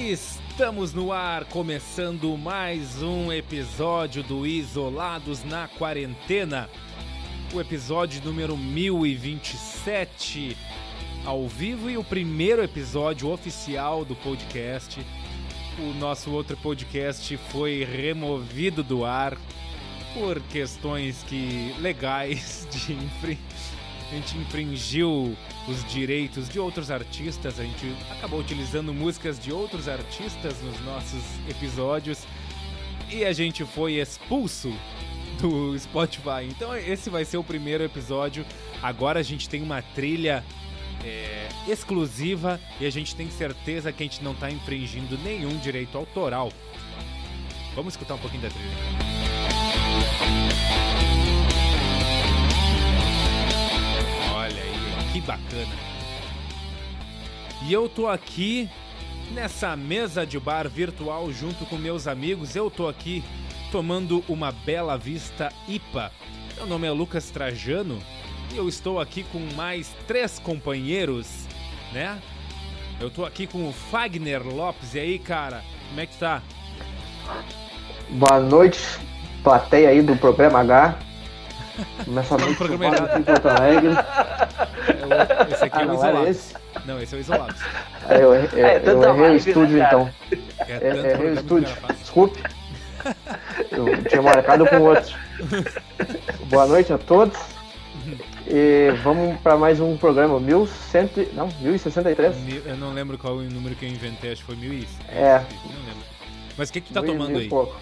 Estamos no ar, começando mais um episódio do Isolados na Quarentena. O episódio número 1027 ao vivo e o primeiro episódio oficial do podcast. O nosso outro podcast foi removido do ar por questões que legais de infringir a gente infringiu os direitos de outros artistas, a gente acabou utilizando músicas de outros artistas nos nossos episódios e a gente foi expulso do Spotify. Então esse vai ser o primeiro episódio. Agora a gente tem uma trilha é, exclusiva e a gente tem certeza que a gente não está infringindo nenhum direito autoral. Vamos escutar um pouquinho da trilha. Que bacana. E eu tô aqui nessa mesa de bar virtual junto com meus amigos. Eu tô aqui tomando uma Bela Vista IPA. Meu nome é Lucas Trajano e eu estou aqui com mais três companheiros, né? Eu tô aqui com o Fagner Lopes. E aí, cara, como é que tá? Boa noite, plateia aí do programa H. Nessa noite programa em Porto Alegre. Esse aqui ah, é o não, isolado. Esse? Não, esse é o isolado. É, eu, eu, é, eu errei o estúdio né, então. É, é, errei o estúdio. Desculpe. Eu tinha marcado com outro. Boa noite a todos. E vamos para mais um programa, 1100, não, 1063? Eu não lembro qual o número que eu inventei, acho que foi 1000 É. Não lembro. Mas o que que tá mil, tomando mil aí? Pouco.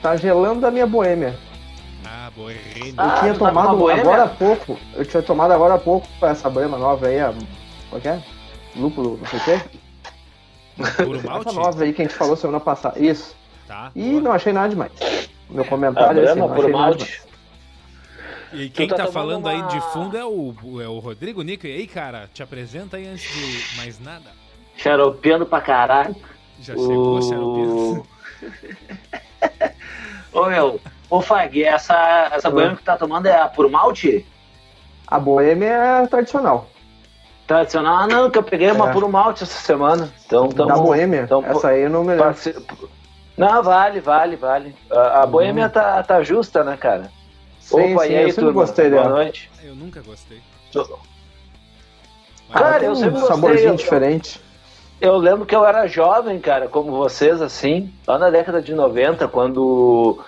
Tá gelando a minha boêmia. Ah, boa, Eu ah, tinha tomado agora há pouco. Eu tinha tomado agora há pouco essa brama nova aí, a. Qual que é? Lúpulo, não sei o quê. Puro malte? Essa nova aí que a gente falou semana passada. Isso. Tá. E boa. não achei nada demais. Meu comentário é assim, não achei nada demais. E quem tá, tá falando uma... aí de fundo é o, é o Rodrigo Nico. E aí, cara, te apresenta aí antes de mais nada. Xaropeando pra caralho. Já chegou o... xaropeando. Ô meu, Ô, Fag, essa, essa boêmia que tá tomando é a por malte? A boêmia é tradicional. Tradicional? Ah, não, que eu peguei é. uma por malte essa semana. Então, tamo, da boêmia? Tamo, essa aí eu não me lembro. Não, vale, vale, vale. A, a hum. boêmia tá, tá justa, né, cara? Sim, Opa, sim, e aí, eu sempre gostei dela. Boa noite. Eu nunca gostei. Cara, eu sempre um gostei. saborzinho eu, diferente. Eu lembro que eu era jovem, cara, como vocês, assim, lá na década de 90, quando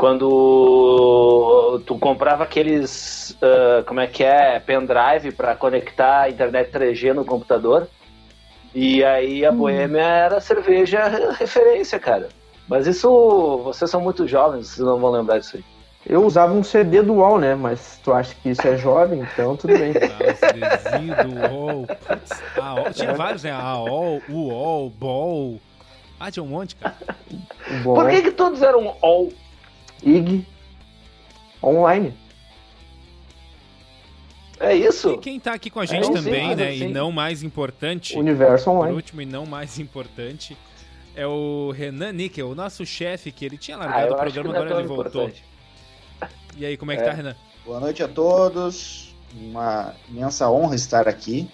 quando tu comprava aqueles, uh, como é que é, pendrive para conectar a internet 3G no computador. E aí a hum. Boêmia era cerveja referência, cara. Mas isso, vocês são muito jovens, vocês não vão lembrar disso aí. Eu usava um CD do UOL, né? Mas tu acha que isso é jovem, então tudo bem. Ah, do UOL. Putz, tinha vários, né? AOL, UOL, BOL. Ah, tinha um monte, cara. Por que, que todos eram OL? IG online. É isso. E quem tá aqui com a gente é, também, sim, né? Sim. E não mais importante. Universo online. Por último e não mais importante. É o Renan Níquel, o nosso chefe, que ele tinha largado ah, o programa, agora ele voltou. E aí, como é que tá, é. Renan? Boa noite a todos. Uma imensa honra estar aqui.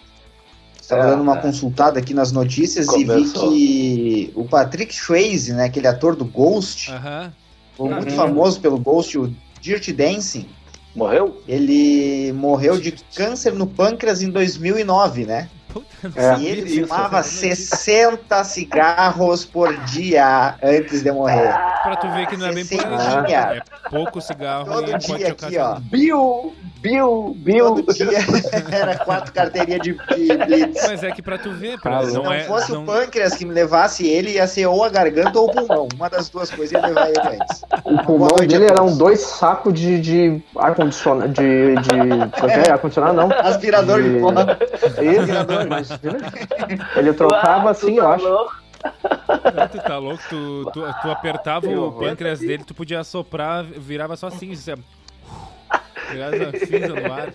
Estava é, dando uma é. consultada aqui nas notícias Começou. e vi que o Patrick Swayze, né, aquele ator do Ghost, uh -huh. Foi muito uhum. famoso pelo Ghost, o Dirty Dancing. Morreu? Ele morreu de câncer no pâncreas em 2009, né? É. E ele fumava 60 cigarros por dia antes de morrer. Pra tu ver que não é bem por aí. É pouco cigarro Todo e dia aqui, ó. Bill, Bill, Bill. Todo dia era quatro carteirinhas de, de blitz. Mas é que pra tu ver, pra, Se não, não é, fosse não... o pâncreas que me levasse ele, ia ser ou a garganta ou o pulmão. Uma das duas coisas ia levar ele antes. O pulmão dele eram dois sacos de, de ar-condicionado. De, de, é. ar-condicionado, não. Aspirador de, de pó. Aspirador, ele trocava assim, eu acho. Não, tu tá louco, tu, tu, tu apertava o pâncreas dele, tu podia soprar, virava só assim, assim virava cinza no ar.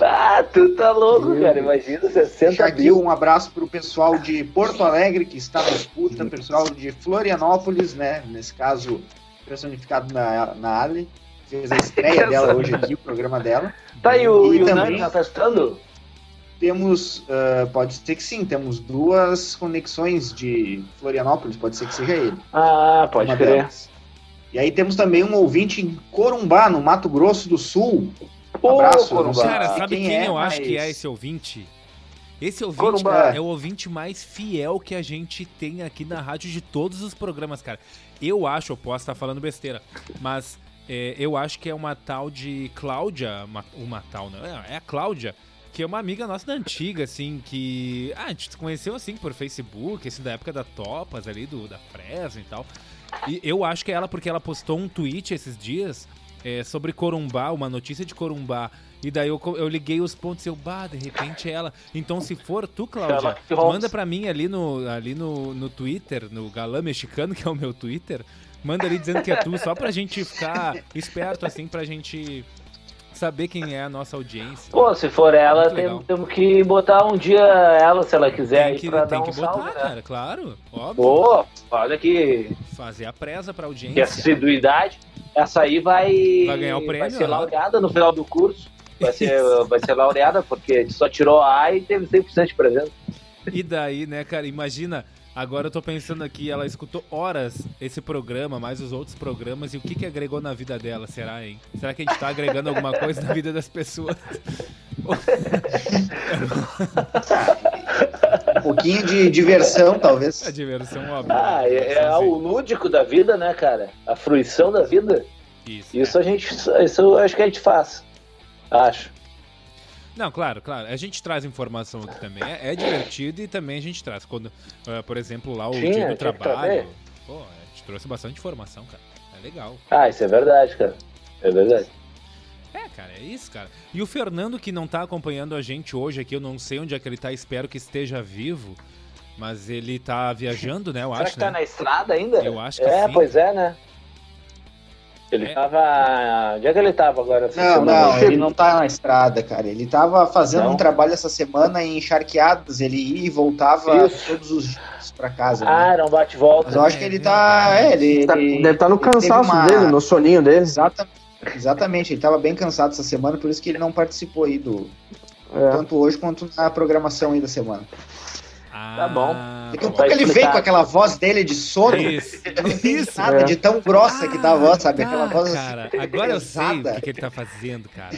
Ah, tu tá louco, Meu cara. Imagina 60 aqui mil. um abraço pro pessoal de Porto Alegre que está na escuta, pessoal de Florianópolis, né? Nesse caso, personificado na, na Ali. Fez a estreia dela hoje aqui, o programa dela. Tá, e o, e o também... Nani tá testando? Temos, uh, pode ser que sim, temos duas conexões de Florianópolis, pode ser que seja ele. Ah, pode Uma crer. Delas. E aí temos também um ouvinte em Corumbá, no Mato Grosso do Sul. Um abraço, Corumbá. Cara, sabe quem, quem é, eu acho que é esse ouvinte? Esse ouvinte, cara, é o ouvinte mais fiel que a gente tem aqui na rádio de todos os programas, cara. Eu acho, eu posso estar falando besteira, mas é, eu acho que é uma tal de Cláudia, uma, uma tal, não, é, é a Cláudia, que é uma amiga nossa da antiga, assim, que. Ah, a gente se conheceu assim por Facebook, assim, da época da Topas ali, do, da Fresno e tal. E eu acho que é ela, porque ela postou um tweet esses dias é, sobre Corumbá, uma notícia de Corumbá. E daí eu, eu liguei os pontos e eu, bah, de repente é ela. Então, se for tu, Cláudia, manda pra mim ali no, ali no, no Twitter, no Galã Mexicano, que é o meu Twitter. Manda ali dizendo que é tu, só pra gente ficar esperto, assim, pra gente saber quem é a nossa audiência. Pô, se for ela, temos, temos que botar um dia ela, se ela quiser, tem que, pra tem dar que um botar, salve, né? cara, claro, óbvio. Pô, olha que... Fazer a presa pra audiência. Que assiduidade. Essa aí vai... Vai ganhar o prêmio. Vai ser laureada no final do curso. Vai ser, vai ser laureada, porque só tirou A e teve 100% de presente. E daí, né, cara, imagina Agora eu tô pensando aqui, ela escutou horas esse programa, mais os outros programas, e o que que agregou na vida dela, será, hein? Será que a gente tá agregando alguma coisa na vida das pessoas? um pouquinho de diversão, talvez. A diversão, óbvio. Ah, é, é o lúdico da vida, né, cara? A fruição da vida. Isso. Isso é. a gente. Isso acho que a gente faz. Acho. Não, claro, claro. A gente traz informação aqui também. É, é divertido e também a gente traz. Quando, uh, por exemplo, lá o dia do trabalho. Pô, a gente trouxe bastante informação, cara. É legal. Ah, isso é verdade, cara. É verdade. É, cara, é isso, cara. E o Fernando, que não tá acompanhando a gente hoje aqui, eu não sei onde é que ele tá, espero que esteja vivo. Mas ele tá viajando, né? Eu Será acho. que tá né? na estrada ainda? Eu acho que é, sim. É, pois é, né? Ele é. tava. Onde é que ele tava agora? Não, não, ele não tá na estrada, cara. Ele tava fazendo não. um trabalho essa semana em encharqueadas. Ele ia e voltava Isso. todos os dias pra casa. Né? Ah, né? não bate-volta. Mas eu acho que ele tá. É, ele, tá, ele deve estar tá no cansaço uma... dele, no soninho dele. Exatamente. Exatamente, ele tava bem cansado essa semana, por isso que ele não participou aí do. É. Tanto hoje quanto na programação aí da semana. Ah, tá bom. Daqui a pouco ele vem com aquela voz dele de sono. Isso. Não isso. nada é. de tão grossa ah, que tá a voz, sabe? Aquela voz cara, assim, agora eu sei o que, que, ele tá fazendo, cara.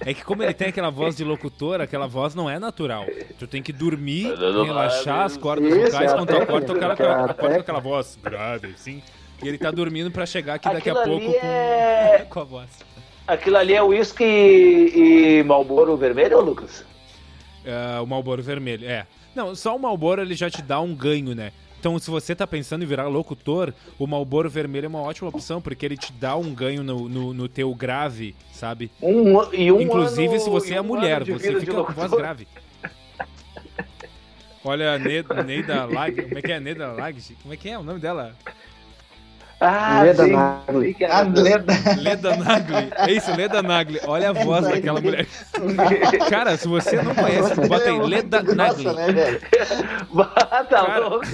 É que como ele tem aquela voz de locutor, aquela voz não é natural. Tu tem que dormir, relaxar as cordas isso, vocais, é quando tu acorda, tocar aquela, acorda com aquela voz grave, assim. E ele tá dormindo pra chegar aqui daqui a pouco com, é... com a voz. Aquilo ali é uísque e, e Malboro vermelho, Lucas? Uh, o Malboro vermelho, é. Não, só o Malboro ele já te dá um ganho, né? Então, se você tá pensando em virar locutor, o Malboro Vermelho é uma ótima opção, porque ele te dá um ganho no, no, no teu grave, sabe? Um, e um Inclusive, ano, se você é mulher, você fica com voz grave. Olha, Neida Lag. Como é que é? Neida Lag? Como é que é o nome dela? Ah, Leda sim. Nagli. Ah, Leda. Leda Nagli. É isso, Leda Nagli. Olha a voz é daquela mulher. Cara, se você não conhece, bota aí Leda Nagli. Nossa, né, velho? Tá Cara, louco.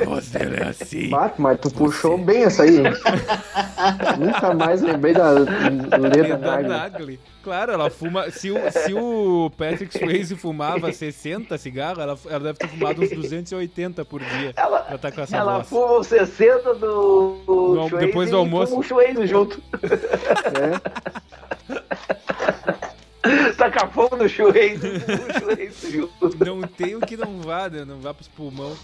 A voz dela é assim. Bate, mas tu puxou bem essa aí? Nunca mais lembrei da Leda, Leda Nagli. Nagli. Claro, ela fuma. Se o, se o Patrick Swayze fumava 60 cigarros, ela, ela deve ter fumado uns 280 por dia. Ela, pra tá com essa ela voz. fuma os 60 do. do no, depois do almoço. E fuma o junto. É. Taca fogo no Schweiz, Não tem o que não vá, né? Não vá pros pulmão.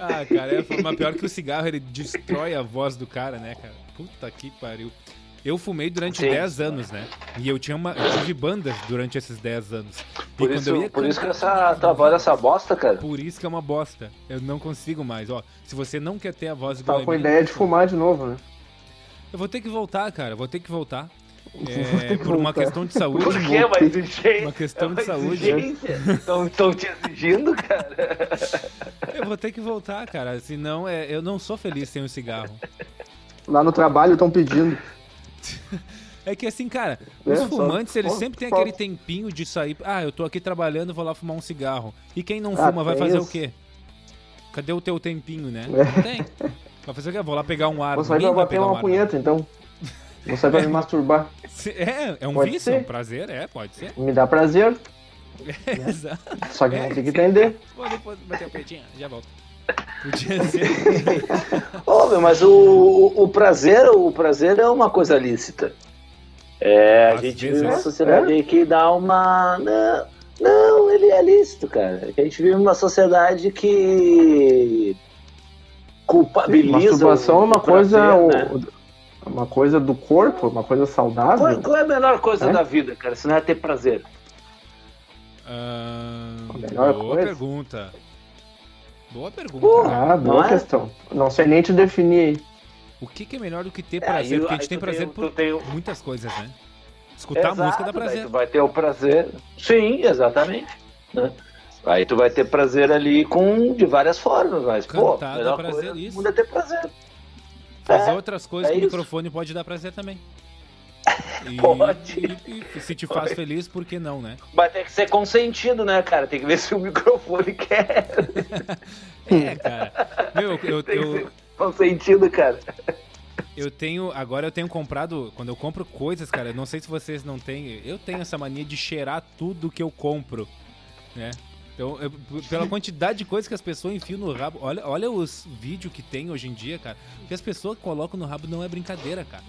Ah, cara, é, mas pior que o cigarro, ele destrói a voz do cara, né, cara? Puta que pariu. Eu fumei durante Sim. 10 anos, né? E eu tinha uma. Eu tive bandas durante esses 10 anos. Por, isso, por cantar, isso que essa tua voz é essa bosta, cara. Por isso que é uma bosta. Eu não consigo mais. Ó, se você não quer ter a voz igual. Tá com a ideia de fumar de novo, né? Eu vou ter que voltar, cara. Vou ter que voltar. É, por uma questão de saúde. Por quê? Mas gente, uma questão de saúde. Estão te exigindo, cara. Eu vou ter que voltar, cara. Senão é, eu não sou feliz sem o cigarro. Lá no trabalho estão pedindo. É que assim, cara, os é, fumantes, só, eles sempre têm aquele tempinho de sair. Ah, eu tô aqui trabalhando, vou lá fumar um cigarro. E quem não ah, fuma vai fazer isso. o quê? Cadê o teu tempinho, né? É. Não tem. Vai fazer o quê? Vou lá pegar um ar. Vou sair pra bater uma um punheta, então. Vou sair pra me masturbar. É, é um pode vício, ser. é um prazer, é, pode ser. Me dá prazer. Exato. Só que é. tem que entender. Vou depois bater a pretinha, já volto. Podia ser. oh, meu, mas o, o prazer, o prazer é uma coisa lícita. É, a gente vive uma sociedade é? que dá uma. Não, não, ele é lícito, cara. A gente vive uma sociedade que culpabiliza. Masturbação é uma coisa. Prazer, né? Uma coisa do corpo, uma coisa saudável. Qual, qual é a melhor coisa é? da vida, cara? Se não é ter prazer. Uh, a melhor boa coisa? pergunta. Boa pergunta. ah, boa não questão. É? Não sei nem te definir O que, que é melhor do que ter é, prazer? É, Porque a gente tem prazer tem, por tem... muitas coisas, né? Escutar Exato, música dá prazer. tu vai ter o prazer. Sim, exatamente. Né? Aí tu vai ter prazer ali com de várias formas, mas Cantar, pô, melhor dá prazer coisa, isso. ter prazer. Fazer é, outras coisas é com o microfone pode dar prazer também. E, Pode. E, e, se te faz feliz, por que não, né? Mas tem que ser consentido, né, cara? Tem que ver se o microfone quer. é, cara. Meu, eu. Tem eu, consentido, cara. Eu tenho. Agora eu tenho comprado. Quando eu compro coisas, cara, não sei se vocês não têm. Eu tenho essa mania de cheirar tudo que eu compro. Né? Então, eu, pela quantidade de coisas que as pessoas enfiam no rabo. Olha, olha os vídeos que tem hoje em dia, cara. que as pessoas colocam no rabo não é brincadeira, cara.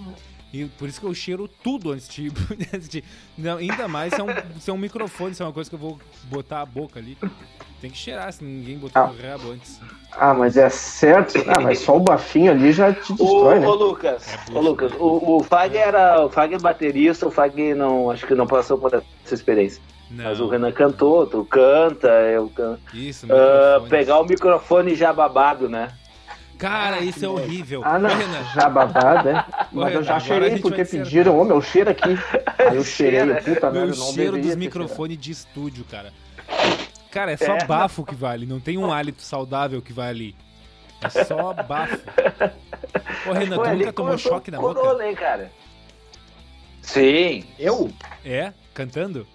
E por isso que eu cheiro tudo antes de. não, ainda mais se é, um, se é um microfone, se é uma coisa que eu vou botar a boca ali. Tem que cheirar se ninguém botou ah. no rabo antes. Ah, mas é certo. Ah, mas só o bafinho ali já te destrói, ô, né? Ô, Lucas, é ô, Lucas, o, o Fag era. O Fag é baterista, o Fag não. Acho que não passou por essa experiência. Não. Mas o Renan cantou, tu canta, eu canto. Isso, uh, Pegar o microfone já babado, né? Cara, ah, isso é horrível. Ah, não, já babado, é? Mas eu já cheirei porque pediram, ô meu, cheiro aqui. Aí eu cheirei, puta merda, não cheiro dos microfones de estúdio, cara. Cara, é só é. bafo que vale, não tem um hálito saudável que vai ali. É só bafo. Ô, Renan, tu nunca tomou choque na boca? Rolê, cara. Sim. Eu? É? Cantando?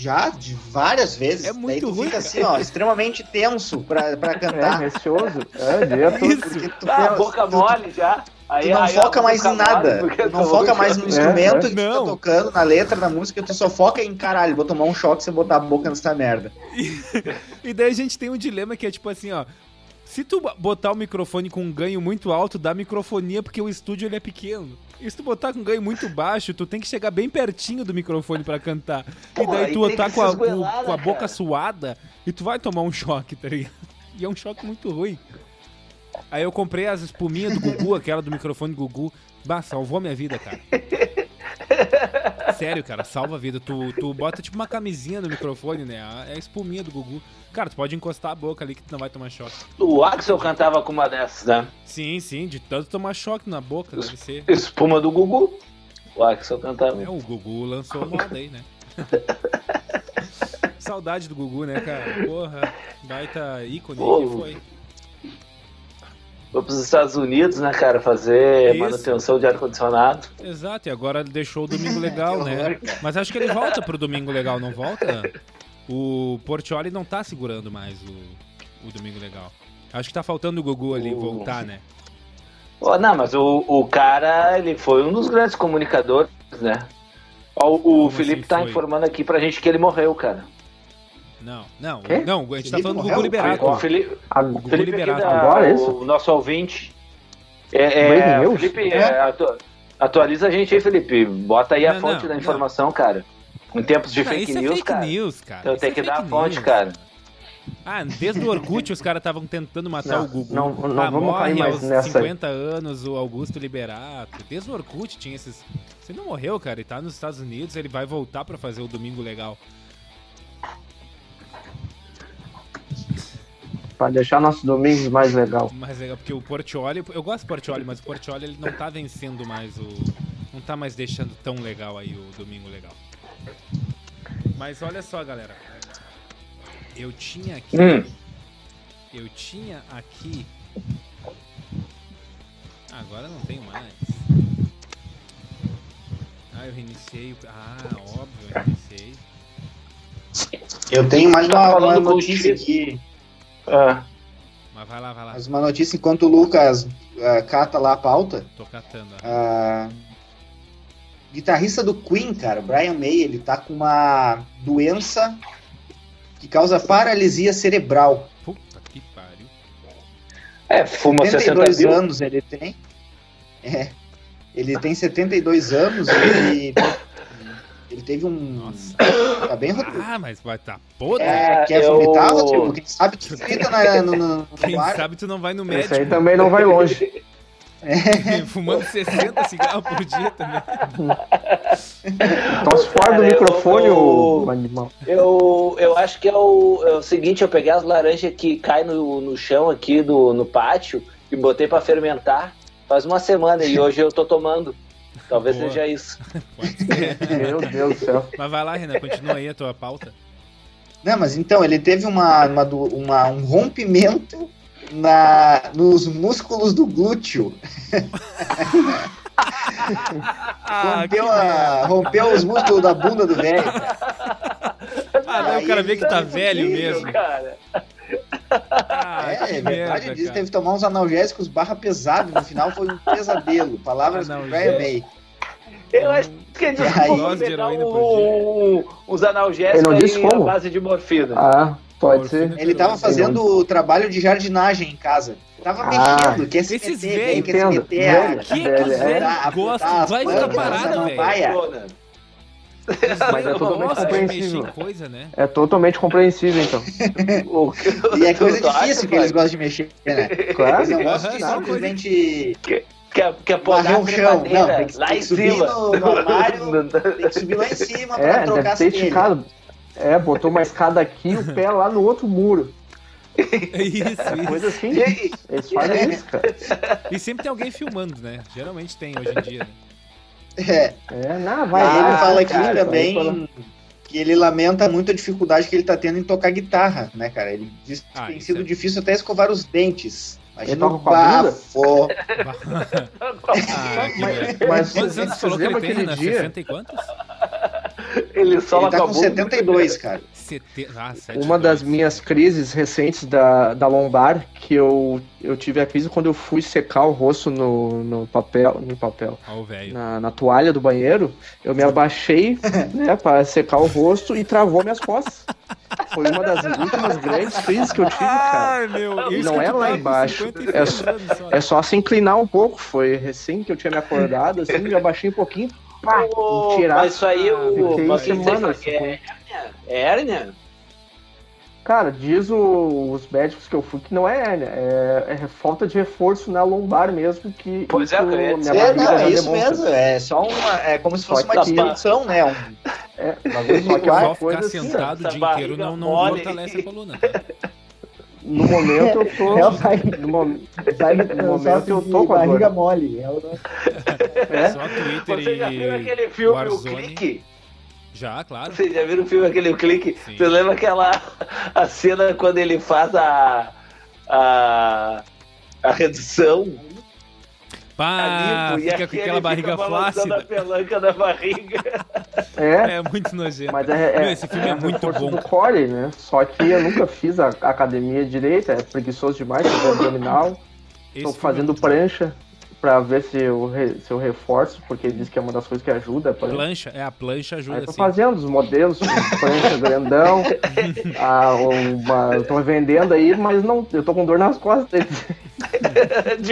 Já, de várias vezes. É muito Daí tu ruim. fica assim, ó, extremamente tenso pra, pra cantar. É, receoso. É, Porque tu ah, boca tu, mole já. Aí, tu não aí foca mais em nada. Tu não foca mais no instrumento é, é. que tu tá tocando, na letra, na música, tu só foca em caralho, vou tomar um choque se eu botar a boca nessa merda. E, e daí a gente tem um dilema que é tipo assim, ó. Se tu botar o microfone com um ganho muito alto, dá microfonia porque o estúdio ele é pequeno. E se tu botar com um ganho muito baixo, tu tem que chegar bem pertinho do microfone para cantar. e daí tu tá com a, com, com a boca suada e tu vai tomar um choque, tá ligado? E é um choque muito ruim. Aí eu comprei as espuminhas do Gugu, aquela do microfone do Gugu. Bah, salvou minha vida, cara. Sério, cara, salva a vida. Tu, tu bota tipo uma camisinha no microfone, né? É a espuminha do Gugu. Cara, tu pode encostar a boca ali que tu não vai tomar choque. O Axel cantava com uma dessas, né? Sim, sim, de tanto tomar choque na boca, es deve ser. Espuma do Gugu. O Axel cantava. É, o Gugu lançou moda aí, né? Saudade do Gugu, né, cara? Porra, baita ícone Pô, que foi. Foi pros Estados Unidos, né, cara, fazer Isso. manutenção de ar-condicionado. Exato, e agora deixou o Domingo Legal, né? Mas acho que ele volta pro Domingo Legal, não volta? O Portioli não tá segurando mais o, o Domingo Legal. Acho que tá faltando o Gugu ali voltar, né? Oh, não, mas o, o cara, ele foi um dos grandes comunicadores, né? O, o Felipe assim tá foi? informando aqui pra gente que ele morreu, cara. Não, não, Quê? não, a gente tá Felipe tá falando do Gugu Liberato. O Felipe, a, o Gugu Felipe Liberato. Da, Agora é isso? O nosso ouvinte. É, é, Felipe, é, atu, atualiza a gente aí, Felipe. Bota aí a não, fonte não, da informação, não. cara. Em tempos de fake é news, fake cara. News, cara. Então tem que dar a fonte, news. cara. Ah, desde o Orkut os caras estavam tentando matar não, o Gugu. Não, não ah, vamos cair mais aos nessa 50 anos o Augusto Liberato. Desde o Orkut tinha esses. Você não morreu, cara. Ele tá nos Estados Unidos, ele vai voltar para fazer o Domingo Legal. Pra deixar nossos domingos mais legal. Mais legal, porque o Portioli, eu gosto do Portioli, mas o Portioli ele não tá vencendo mais o. Não tá mais deixando tão legal aí o Domingo Legal. Mas olha só, galera. Eu tinha aqui. Hum. Eu tinha aqui. Agora não tenho mais. Ah, eu reiniciei. Ah, óbvio, eu reiniciei. Eu tenho mais uma, uma notícia aqui. Ah. Mas vai lá, vai lá. Mais uma notícia enquanto o Lucas uh, cata lá a pauta. Tô catando. Uh, guitarrista do Queen, cara, o Brian May, ele tá com uma doença que causa paralisia cerebral. Puta que pariu. É, fuma 72 60 anos ele tem. É. Ele tem 72 anos e ele teve um. Nossa. Tá bem Ah, mas vai tá podre. É, quer eu... vomitar, Rodrigo? Quem sabe tu grita na, no, no, Quem sabe tu não vai no médico. Esse aí também não vai longe. É. Fumando 60 cigarros por dia também. Tosse fora do microfone, eu, animal. Eu, eu acho que é o, é o seguinte: eu peguei as laranjas que caem no, no chão aqui do, no pátio e botei para fermentar faz uma semana e hoje eu tô tomando. Talvez Boa. seja isso. Meu Deus do céu. Mas vai lá, Renan, continua aí a tua pauta. Não, mas então, ele teve uma, uma, uma um rompimento na, nos músculos do glúteo. ah, rompeu, a, rompeu os músculos da bunda do velho. Ah, não, o cara vê que tá velho mesmo. Cara. Ah, é, é verdade merda, disso. Teve que tomar uns analgésicos barra pesado. No final foi um pesadelo. Palavras do Brian May. Eu acho que pode pegar um, os analgésicos aí à base de morfina. Ah, pode ser. Ele tava fazendo o trabalho de jardinagem em casa. Tava ah, mexendo, quer se esses meter, quer se meter. Que que os velhos gostam? Vai ficar parado, velho. Mas é totalmente compreensível. Coisa, né? É totalmente compreensível, então. e é coisa difícil que eles gostam de mexer, né? Claro. Eles não gostam de simplesmente... Quer, quer podar o chão. Não, tem que, lá tem que subir cima. No, no armário, tem que subir lá em cima pra é, trocar deve ter esticado. É, botou uma escada aqui e o pé lá no outro muro. É isso, isso. Coisa assim. Eles fazem isso, cara. E sempre tem alguém filmando, né? Geralmente tem hoje em dia, né? É. é não, vai. Ah, ele fala aqui cara, também que ele lamenta muito a dificuldade que ele tá tendo em tocar guitarra, né, cara? Ele diz que ah, tem sido é... difícil até escovar os dentes. Imagina o bafo. ah, mas, mas quantos anos falou que ele tem, né? Dia? 60 e quantos? Ele só ele tá com 72, cara. Sete... Ah, Uma das minhas crises recentes da, da lombar, que eu, eu tive a crise quando eu fui secar o rosto no, no papel, no papel oh, na, na toalha do banheiro, eu me abaixei né, para secar o rosto e travou minhas costas. Foi uma das últimas grandes crises que eu tive, cara. Ai, meu, e não é lá embaixo. É só, é só se inclinar um pouco. Foi recém que eu tinha me acordado, assim, me abaixei um pouquinho pá, oh, tirar. Mas isso aí o. Mas semanas, é hérnia? É hérnia? Cara, diz o, os médicos que eu fui que não é hérnia, é, é falta de reforço na lombar mesmo que. Pois é, minha é, não, é isso mesmo, é só uma. É como se fosse uma disfunção, né? Um, é, só que é uma coisa ficar assim, sentado o dia inteiro não, não fortalece a coluna. Tá? No momento eu tô. É, vai, no, momento, no momento eu tô com a barriga dor. mole. É, o... é? Só Twitter Você já viu aquele filme Warzone. O Clique? Já, claro. Você já viu o filme aquele Clique? Sim. Você lembra aquela a cena quando ele faz a a, a redução Pá, fica com aquela barriga flácida. a pelanca da barriga. É, é muito nojento. Mas é, é, Meu, esse filme é, é muito bom. do core, né? Só que eu nunca fiz a, academia direita, é preguiçoso demais, fazer abdominal. Estou fazendo é prancha pra ver se eu, re, se eu reforço, porque ele diz que é uma das coisas que ajuda. Plancha, plancha é, a plancha ajuda. Aí tô sim. fazendo os modelos, plancha grandão, a, uma, tô vendendo aí, mas não, eu tô com dor nas costas.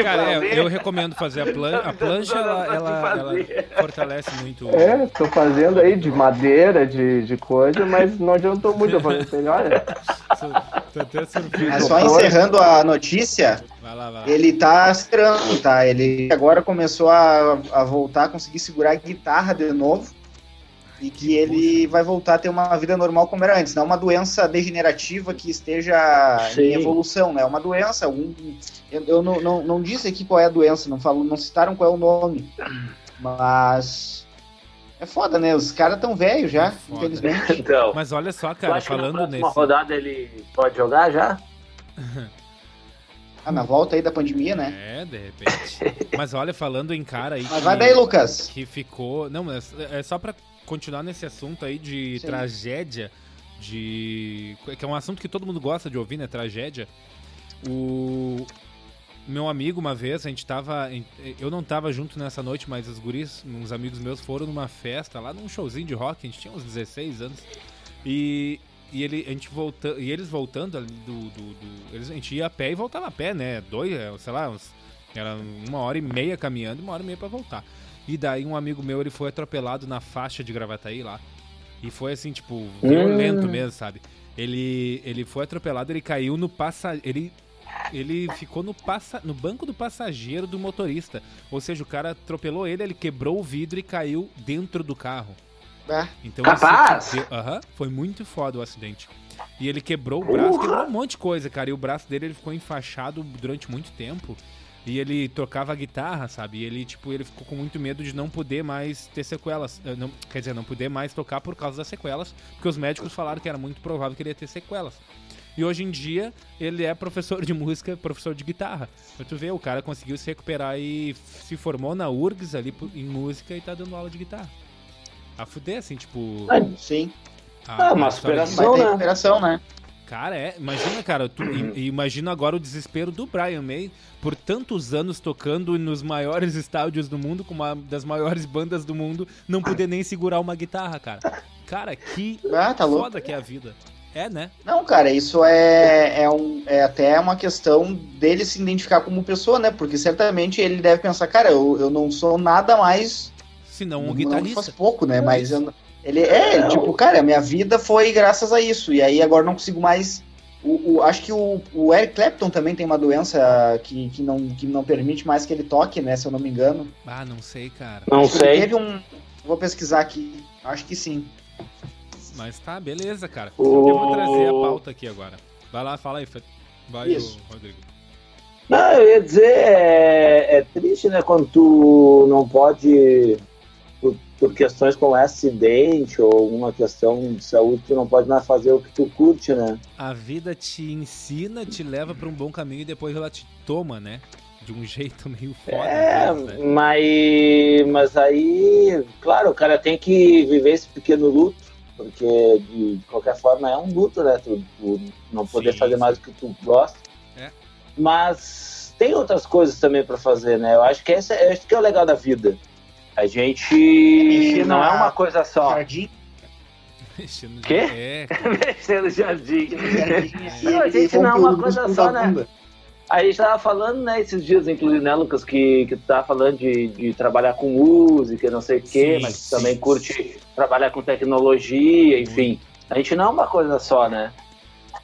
Cara, é, eu recomendo fazer a, plan a plancha, ela, ela, ela, fortalece muito. É, tô fazendo aí de madeira, de, de coisa, mas não adiantou muito eu fazer melhor. Tô até surpreso. É só encerrando a notícia, vai lá, vai lá. ele tá esperando, tá? Ele agora começou a, a voltar a conseguir segurar a guitarra de novo e que ele vai voltar a ter uma vida normal como era antes, não uma doença degenerativa que esteja Sim. em evolução, né? É uma doença, um, eu, eu não, não, não, disse aqui qual é a doença, não falo, não citaram qual é o nome, mas é foda, né? Os caras tão velhos já, é infelizmente. Então, mas olha só, cara, falando nesse... Uma rodada ele pode jogar já? Ah, na volta aí da pandemia, né? É, de repente. Mas olha, falando em cara aí. Mas que, vai daí, Lucas. Que ficou. Não, mas é só pra continuar nesse assunto aí de Sim. tragédia, de. que é um assunto que todo mundo gosta de ouvir, né? Tragédia. O meu amigo, uma vez, a gente tava. Eu não tava junto nessa noite, mas os guris, uns amigos meus, foram numa festa lá num showzinho de rock, a gente tinha uns 16 anos. E e ele, a gente volta, e eles voltando ali do, do, do, eles, a gente ia a pé e voltava a pé, né? Dois, é, sei lá, uns, era uma hora e meia caminhando uma hora e meia para voltar. E daí um amigo meu, ele foi atropelado na faixa de Gravataí lá. E foi assim, tipo, violento hum. mesmo, sabe? Ele, ele foi atropelado, ele caiu no passa, ele ele ficou no, passa... no banco do passageiro do motorista. Ou seja, o cara atropelou ele, ele quebrou o vidro e caiu dentro do carro. É. Então, Capaz? Assim, uhum, foi muito foda o acidente. E ele quebrou o braço, quebrou um monte de coisa, cara. E o braço dele ele ficou enfaixado durante muito tempo. E ele tocava guitarra, sabe? E ele, tipo, ele ficou com muito medo de não poder mais ter sequelas. Eh, não, quer dizer, não poder mais tocar por causa das sequelas, porque os médicos falaram que era muito provável que ele ia ter sequelas. E hoje em dia ele é professor de música, professor de guitarra. Pra tu ver, o cara conseguiu se recuperar e se formou na URGS ali em música e tá dando aula de guitarra. A fuder, assim, tipo. Ah, sim. A, ah, uma superação, né? superação, né? Cara, é. Imagina, cara, tu, imagina agora o desespero do Brian May por tantos anos tocando nos maiores estádios do mundo, com uma das maiores bandas do mundo, não poder nem segurar uma guitarra, cara. Cara, que ah, tá foda louco. que é a vida. É, né? Não, cara, isso é, é, um, é até uma questão dele se identificar como pessoa, né? Porque certamente ele deve pensar, cara, eu, eu não sou nada mais. Se não um guitarrista. Não faz pouco, né? Mas eu, ele é, tipo, cara, a minha vida foi graças a isso. E aí agora não consigo mais. O, o, acho que o, o, Eric Clapton também tem uma doença que, que, não, que não permite mais que ele toque, né? Se eu não me engano. Ah, não sei, cara. Não acho sei. Teve um. Vou pesquisar aqui. Acho que sim. Mas tá, beleza, cara. Eu vou trazer a pauta aqui agora. Vai lá, fala aí, vai, Isso. Rodrigo. Não, eu ia dizer, é, é, triste, né, quando tu não pode, por, questões como acidente ou alguma questão de saúde, tu não pode mais fazer o que tu curte, né? A vida te ensina, te leva para um bom caminho e depois ela te toma, né? De um jeito meio foda. É, né? mas, mas aí, claro, o cara tem que viver esse pequeno luto porque de, qualquer forma é um luto, né? Tu, tu não poder sim, fazer mais do que tu gosta. É. Mas tem outras coisas também para fazer, né? Eu acho que esse, esse que é o legal da vida. A gente não é uma coisa só. Jardim. Mexendo Quê? É, Mexendo no jardim. jardim. Não, a gente não é uma coisa só, né? A gente tava falando, né, esses dias, inclusive, né, Lucas, que, que tu tava falando de, de trabalhar com música, não sei o quê, sim, mas sim, também curte trabalhar com tecnologia, enfim. A gente não é uma coisa só, né?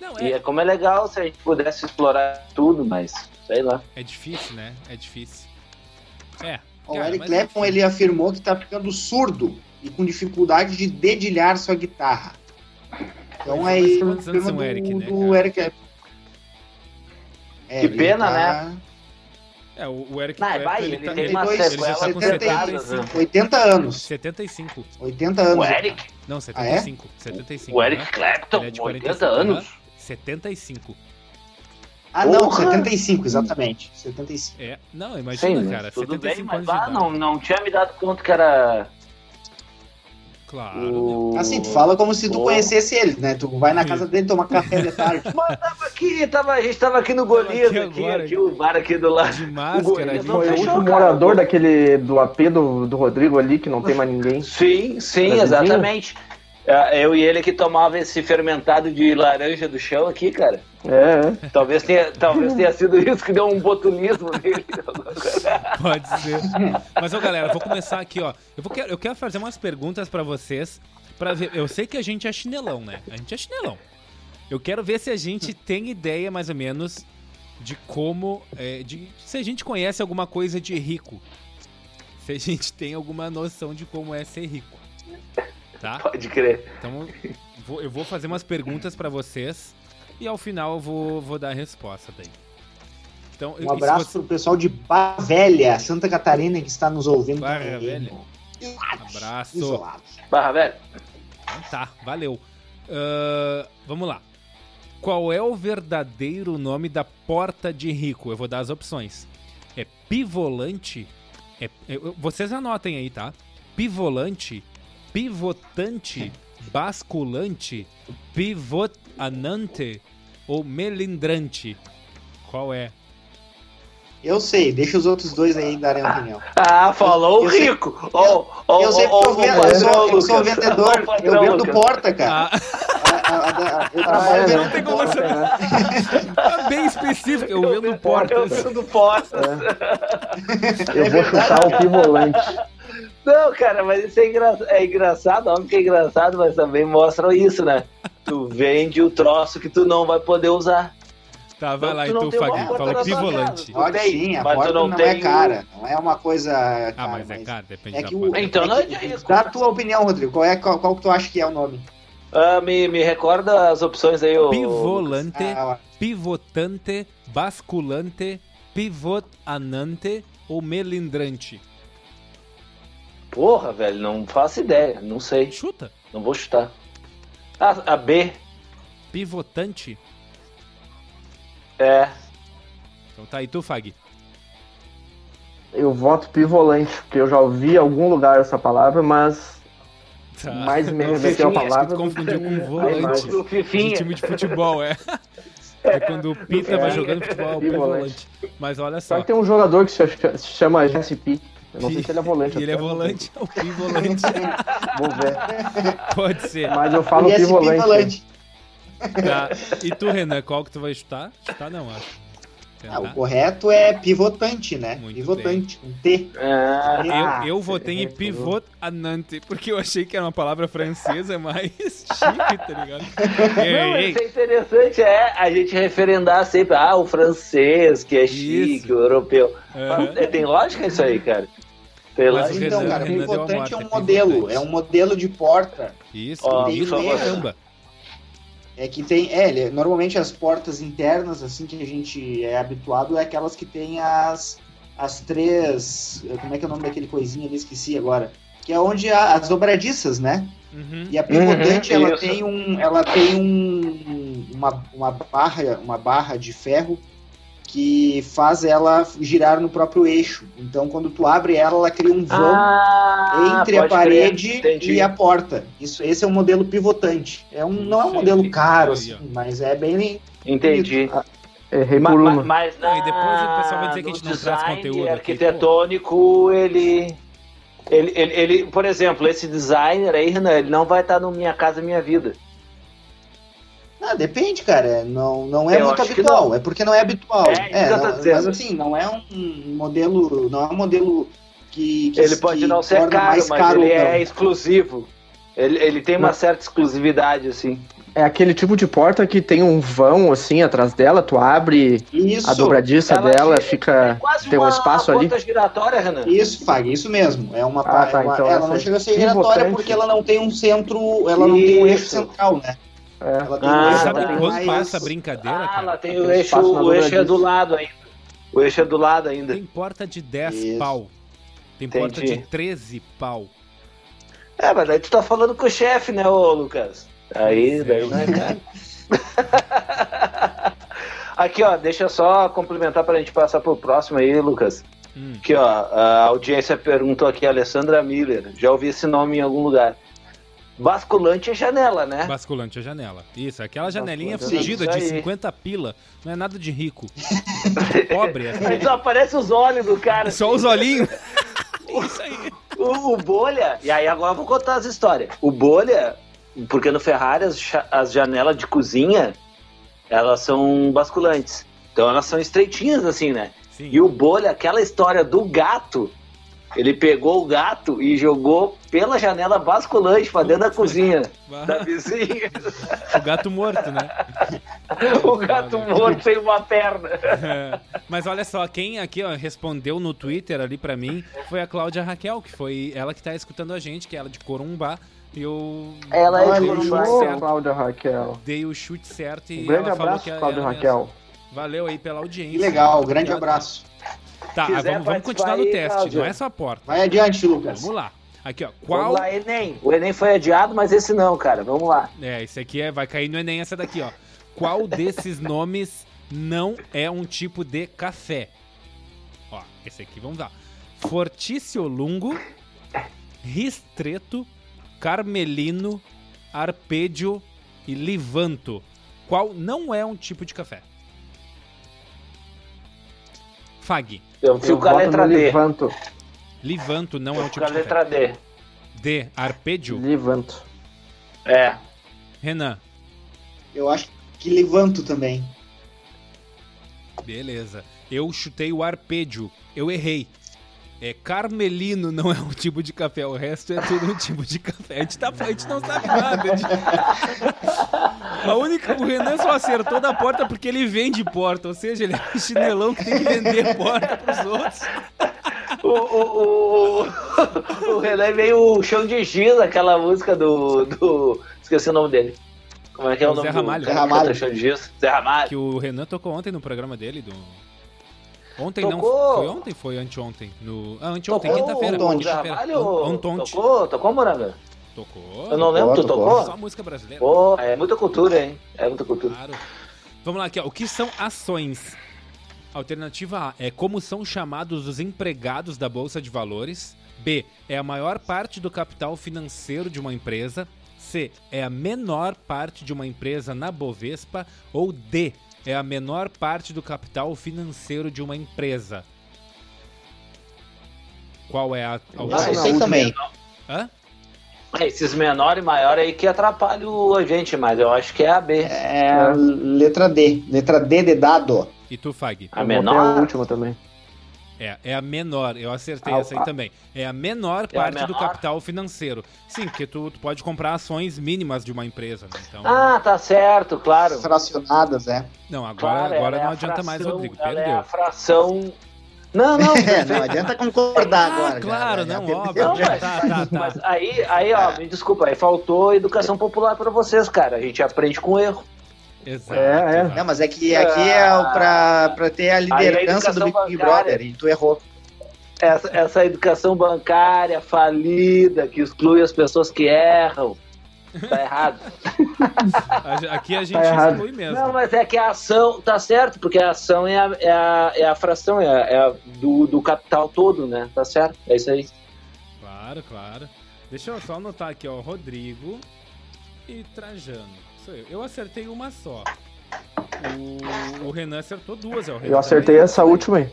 Não, é... E é como é legal se a gente pudesse explorar tudo, mas sei lá. É difícil, né? É difícil. É. O Eric Clapton, ele afirmou que tá ficando surdo e com dificuldade de dedilhar sua guitarra. Então é isso. Do, Eric, né, do Eric Clapton. É, que pena, tá... né? É, o, Eric Não, Clapton, vai, ele, ele, tá, ele, ele, ele já tá com 75. 80 anos. 75. 80 anos. O Eric? Não, 75. Ah, é? 75. O Eric né? Clapton, é 80 anos? 75. Ah, não, Porra. 75, exatamente. 75. É, não, imagina, Sim, cara. Tudo 75 bem, mas ah, não, não tinha me dado conta que era Claro. O... Assim, tu fala como se tu o... conhecesse ele, né? Tu vai na casa dele tomar café de tarde. Mas tava aqui, tava, a gente tava aqui no Golias, aqui, aqui, aqui, o bar aqui do lado. De máscara, o Foi o último morador daquele do AP do, do Rodrigo ali, que não tem mais ninguém. Sim, sim, exatamente. É, eu e ele que tomava esse fermentado de laranja do chão aqui, cara. É. Talvez tenha, talvez tenha sido isso que deu um botulismo nele. Pode ser. Mas, ó, galera, vou começar aqui, ó. Eu, vou, eu quero fazer umas perguntas para vocês. Pra ver. Eu sei que a gente é chinelão, né? A gente é chinelão. Eu quero ver se a gente tem ideia, mais ou menos, de como. É, de, se a gente conhece alguma coisa de rico. Se a gente tem alguma noção de como é ser rico. Tá? Pode crer. Então, vou, eu vou fazer umas perguntas para vocês e ao final eu vou, vou dar a resposta daí. Então, um abraço você... pro pessoal de Barra Velha, Santa Catarina, que está nos ouvindo. Barra também. Velha. Um abraço. Isolados. Barra Velha. Então, tá, valeu. Uh, vamos lá. Qual é o verdadeiro nome da porta de rico? Eu vou dar as opções. É pivolante? É, é vocês anotem aí, tá? Pivolante, pivotante, basculante, pivotanante ou melindrante? Qual é? Eu sei, deixa os outros dois aí darem a opinião. Ah, falou o rico! Eu, oh, oh, eu oh, eu, vendo, eu, sou, eu sou vendedor, eu vendo porta, cara. Ah. A, a, eu trabalho ah, não tem como você. Tá bem específico. Eu, eu vendo portas. Eu vendo portas. É. Eu vou chutar o pivolante. Não, cara, mas isso é, engra... é engraçado, óbvio que é engraçado, mas também mostra isso, né? Tu vende o troço que tu não vai poder usar. Tá, vai lá então, Fagui. Fala pivolante. Pode sim, a porta não, não é cara. Não é uma coisa. Cara, ah, mas é cara, depende é da que o, Então, é que, é Dá a tua opinião, Rodrigo. Qual, é, qual, qual que tu acha que é o nome? Uh, me, me recorda as opções aí. O... Pivolante, ah, pivotante, basculante, pivotanante ou melindrante. Porra, velho, não faço ideia, não sei. Chuta. Não vou chutar. Ah, a B. Pivotante? É. Então tá aí tu, Fag. Eu voto pivolante, porque eu já ouvi em algum lugar essa palavra, mas tá. mais me remeteu a palavra. Tu confundiu com volante. Do de time de futebol, é. É quando o Pita é, vai jogando futebol, é o volante. Mas olha só. Só que tem um jogador que se chama Jesse Pitt. Eu não sei se ele é volante. ele é volante, é o pivolante. Vou ver. Pode ser. Mas eu falo pivolante. Tá. E tu, Renan, qual que tu vai chutar? Chutar não, acho. Ah, o correto é pivotante, né? Muito pivotante, bem. um T. Ah, eu, eu votei em pivotanante, porque eu achei que era uma palavra francesa mais chique, tá ligado? Não, isso é interessante, é a gente referendar sempre, ah, o francês, que é chique, isso. o europeu. É. Tem lógica isso aí, cara. Mas, então, Renan, cara, pivotante é um modelo, é um modelo de porta. Isso, oh, isso, caramba. É que tem, é, normalmente as portas internas, assim, que a gente é habituado, é aquelas que tem as, as três, como é que é o nome daquele coisinha ali, esqueci agora, que é onde há as dobradiças, né? Uhum. E a pivotante, uhum, ela, tem um, ela tem um, uma, uma, barra, uma barra de ferro que faz ela girar no próprio eixo. Então, quando tu abre ela, ela cria um vão ah, entre a parede e a porta. Isso, esse é um modelo pivotante. É um, não é um modelo caro, assim, mas é bem. Entendi. É mas, mas, mas na, e depois o pessoal vai dizer que a gente não traz conteúdo arquitetônico, aqui, ele, ele, ele, ele, por exemplo, esse designer aí, Renan, ele não vai estar no Minha Casa Minha Vida. Ah, depende, cara. Não, não é eu muito habitual. É porque não é habitual. É, é não, mas assim, não é um modelo. Não é um modelo que. que ele pode que não ser caro, mas caro, ele é exclusivo. Ele, ele tem uma não. certa exclusividade, assim. É aquele tipo de porta que tem um vão assim atrás dela, tu abre isso, a dobradiça dela, fica é tem um espaço ali. giratória, Renan. Isso, Fag, isso mesmo. É uma, ah, tá, uma então ela não chega a ser giratória porque ela não tem um centro, ela não tem um eixo central, né? É. Ela tem ah, sabe quando mais... essa brincadeira, ah, cara? ela tem o eixo, o eixo é do lado ainda. O eixo é do lado ainda. Tem porta de 10 Isso. pau. Tem Entendi. porta de 13 pau. É, mas daí tu tá falando com o chefe, né, ô Lucas? Aí, daí, né, cara? Aqui, ó, deixa só complementar pra gente passar pro próximo aí, Lucas. Hum. Aqui, ó, a audiência perguntou aqui, Alessandra Miller. Já ouvi esse nome em algum lugar. Basculante é janela, né? Basculante é janela. Isso, aquela janelinha fugida de 50 pila. Não é nada de rico. Pobre. É Aí só aparece os olhos do cara. Só os olhinhos. Isso aí. O, o, Bolha, e aí agora eu vou contar as histórias. O Bolha, porque no Ferrari as, as janelas de cozinha, elas são basculantes. Então elas são estreitinhas assim, né? Sim. E o Bolha, aquela história do gato, ele pegou o gato e jogou pela janela basculante pra dentro da cozinha da vizinha. O gato morto, né? o gato morto sem uma perna. É. Mas olha só, quem aqui ó, respondeu no Twitter ali pra mim foi a Cláudia Raquel, que foi ela que tá escutando a gente, que é ela de Corumbá. E eu. Ela é de Corumbá, Cláudia Raquel. Dei o chute certo e. Um grande abraço, Cláudia Raquel. Valeu aí pela audiência. legal, grande abraço. Tá, vamos, vamos continuar no teste, Cláudio. não é só a porta. Vai adiante, Lucas. Vamos lá. Aqui, ó. Qual... Vamos lá, Enem. O Enem foi adiado, mas esse não, cara. Vamos lá. É, esse aqui é, vai cair no Enem essa daqui, ó. Qual desses nomes não é um tipo de café? Ó, esse aqui, vamos lá. Forticiolungo, Ristreto, Carmelino, Arpédio e Livanto. Qual não é um tipo de café? Fag. Eu fico com a letra D. Livanto. Livanto não eu é um tipo de. Com a letra D. D. Arpédio? Livanto. É. Renan. Eu acho que levanto também. Beleza. Eu chutei o arpêdio. Eu errei. É carmelino não é um tipo de café, o resto é tudo um tipo de café. A gente, tá, a gente não sabe nada. A, gente... a única, o Renan só acertou da porta porque ele vende porta, ou seja, ele é um chinelão que tem que vender porta pros outros. O, o, o, o Renan é meio chão de giz, aquela música do, do. Esqueci o nome dele. Como é que é o, o nome Zé Ramalho. Do... Zé Ramalho. Chão de giz? Zé Ramalho. Que o Renan tocou ontem no programa dele, do Ontem tocou. não foi ontem, foi anteontem. No... Ah, anteontem, quinta-feira. Ontem. Tocou, tocou, Moranga? Tocou. Eu não lembro, tu tocou? Só música brasileira. Pô, é muita cultura, hein? É muita cultura. Claro. Vamos lá aqui, ó. O que são ações? Alternativa A é como são chamados os empregados da Bolsa de Valores. B é a maior parte do capital financeiro de uma empresa. C é a menor parte de uma empresa na Bovespa. Ou D é a menor parte do capital financeiro de uma empresa. Qual é a? Ah, eu sei também. Hã? É, esses menor e maior aí que atrapalham a gente, mas eu acho que é a B. É a letra D. Letra D de dado. E tu, Fag? A menor? a última também. É, é a menor, eu acertei ah, essa aí também. É a menor é parte a menor? do capital financeiro. Sim, porque tu, tu, pode comprar ações mínimas de uma empresa, né? Então... Ah, tá certo, claro. Fracionadas, é. Não, agora, claro, agora não é adianta fração, mais, Rodrigo. Perdeu. É a fração. Não, não, é, não adianta concordar ah, agora. Claro, já, não, já óbvio. Não, mas, tá, tá, tá. mas aí, aí, ó, me desculpa, aí faltou educação popular para vocês, cara. A gente aprende com erro. Exato. É, é. Não, mas é que aqui é pra, pra ter a liderança a do Big bancária, Brother e tu errou. Essa, essa educação bancária falida que exclui as pessoas que erram. Tá errado. Aqui a gente tá exclui mesmo. Não, mas é que a ação tá certo, porque a ação é a, é a, é a fração, é, a, é a do, do capital todo, né? Tá certo? É isso aí. Claro, claro. Deixa eu só anotar aqui, ó. Rodrigo e Trajano sou eu. Eu acertei uma só. O, o Renan acertou duas, é o Renan Eu acertei também. essa última aí.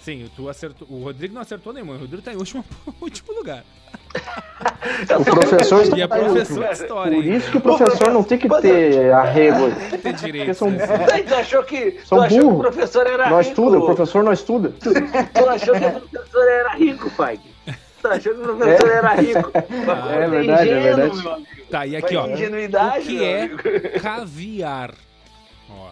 Sim, tu acertou. O Rodrigo não acertou nenhuma. O Rodrigo tá em último, último lugar. o professor e é professor de história. Por isso que o professor não tem que ter arrego. Tem ter direito. São, tu achou que, são tu achou que o professor era nós rico? Estuda, o professor não estuda. Tu, tu achou que o professor era rico, pai? Tu achou que o professor é. era rico? É, verdade, é verdade. Tá, e aqui, ó. Ingenuidade, o que é caviar? Ó.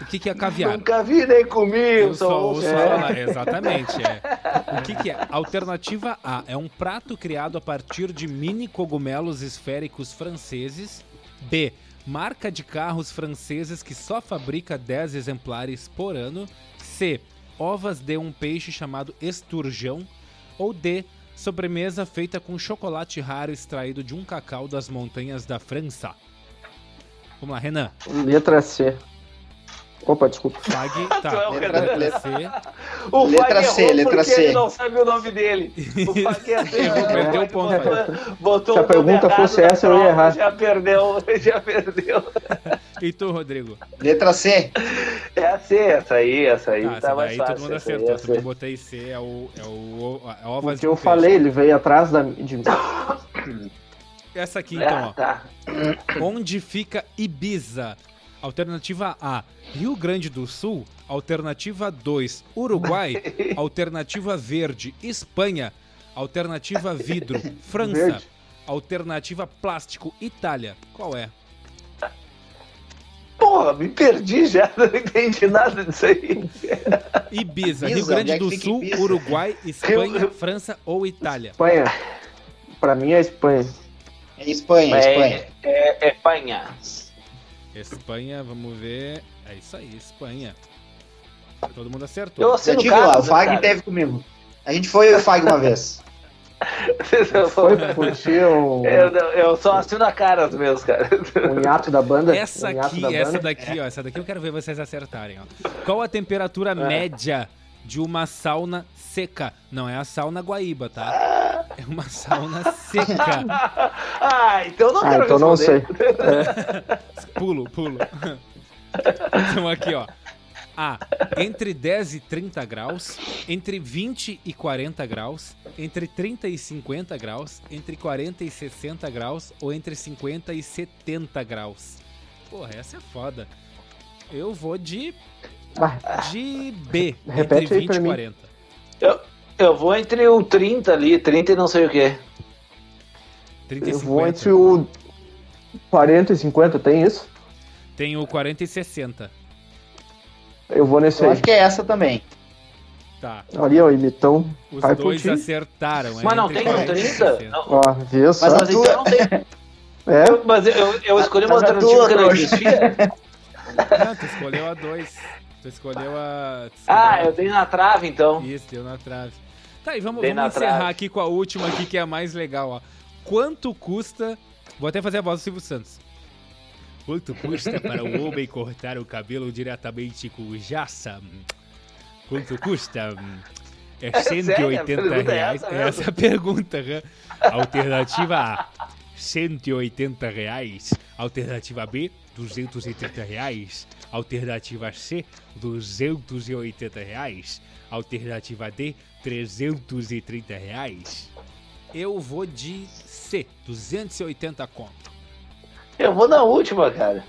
O que, que é caviar? Nunca vi nem comigo. Eu só ouço é. falar. Exatamente. É. O que, que é? Alternativa A é um prato criado a partir de mini cogumelos esféricos franceses. B. Marca de carros franceses que só fabrica 10 exemplares por ano. C. Ovas de um peixe chamado esturjão. Ou D. Sobremesa feita com chocolate raro extraído de um cacau das montanhas da França. Vamos lá, Renan. Letra C. Opa, desculpa. Fag, tá. letra, letra C. O letra C, letra C. Ele não sabe o nome dele. O Fag é Perdeu o ponto. Botou Se a pergunta fosse essa, eu ia errar. Já perdeu, já perdeu. E tu, Rodrigo? Letra C. É a C, essa aí, essa aí tá, tá mais fácil. todo mundo acertou. Botei C, é o, é o, é o O que eu falei, ele veio atrás da, de Essa aqui, então, é, ó. Tá. Onde fica Ibiza? Alternativa A, Rio Grande do Sul. Alternativa 2, Uruguai. Alternativa verde, Espanha. Alternativa vidro, França. Verde. Alternativa plástico, Itália. Qual é? Porra, me perdi já, não entendi nada disso aí. Ibiza, Rio Grande do Sul, Ibiza? Uruguai, Espanha, Rio... França ou Itália? Espanha. Pra mim é Espanha. É Espanha, é, Espanha. É, é Espanha. Espanha, vamos ver. É isso aí, Espanha. Todo mundo acertou. Eu, eu tive lá, o Fag teve comigo. A gente foi o Fag uma vez. Foi curtir o... eu, eu só assino a cara dos meus, cara. O hiato da banda. Essa aqui, essa banda. daqui, ó. Essa daqui eu quero ver vocês acertarem, ó. Qual a temperatura é. média de uma sauna seca? Não é a sauna Guaíba, tá? É uma sauna seca. ah, então não ah, quero então não sei. É. Pulo, pulo. Então aqui, ó. A. Entre 10 e 30 graus, entre 20 e 40 graus, entre 30 e 50 graus, entre 40 e 60 graus ou entre 50 e 70 graus. Porra, essa é foda. Eu vou de. De B. Repete entre 20 e 40. Eu, eu vou entre o 30 ali, 30 e não sei o que. 30 e eu 50. vou entre o 40 e 50, tem isso? Tem o 40 e 60. Eu vou nesse eu aí. acho que é essa também. Tá. Ali, ó, imitão. Os dois acertaram. É mas não tem o 30? Não. Ó, viu só? Mas, mas então não tem. É? Eu, mas eu, eu escolhi uma alternativa que não existia. Não, tu escolheu a 2. Tu escolheu a. Tu escolheu ah, eu dei na trave então. Isso, deu na trave. Tá, e vamos, vamos encerrar trave. aqui com a última aqui, que é a mais legal, ó. Quanto custa. Vou até fazer a voz do Silvio Santos. Quanto custa para o homem cortar o cabelo diretamente com o Jassa? Quanto custa? É 180 é reais. É essa, é a pergunta, né? Alternativa A, 180 reais. Alternativa B, 230 reais. Alternativa C, 280 reais. Alternativa D, 330 reais. Eu vou de C, 280 conto. Eu vou na última, cara.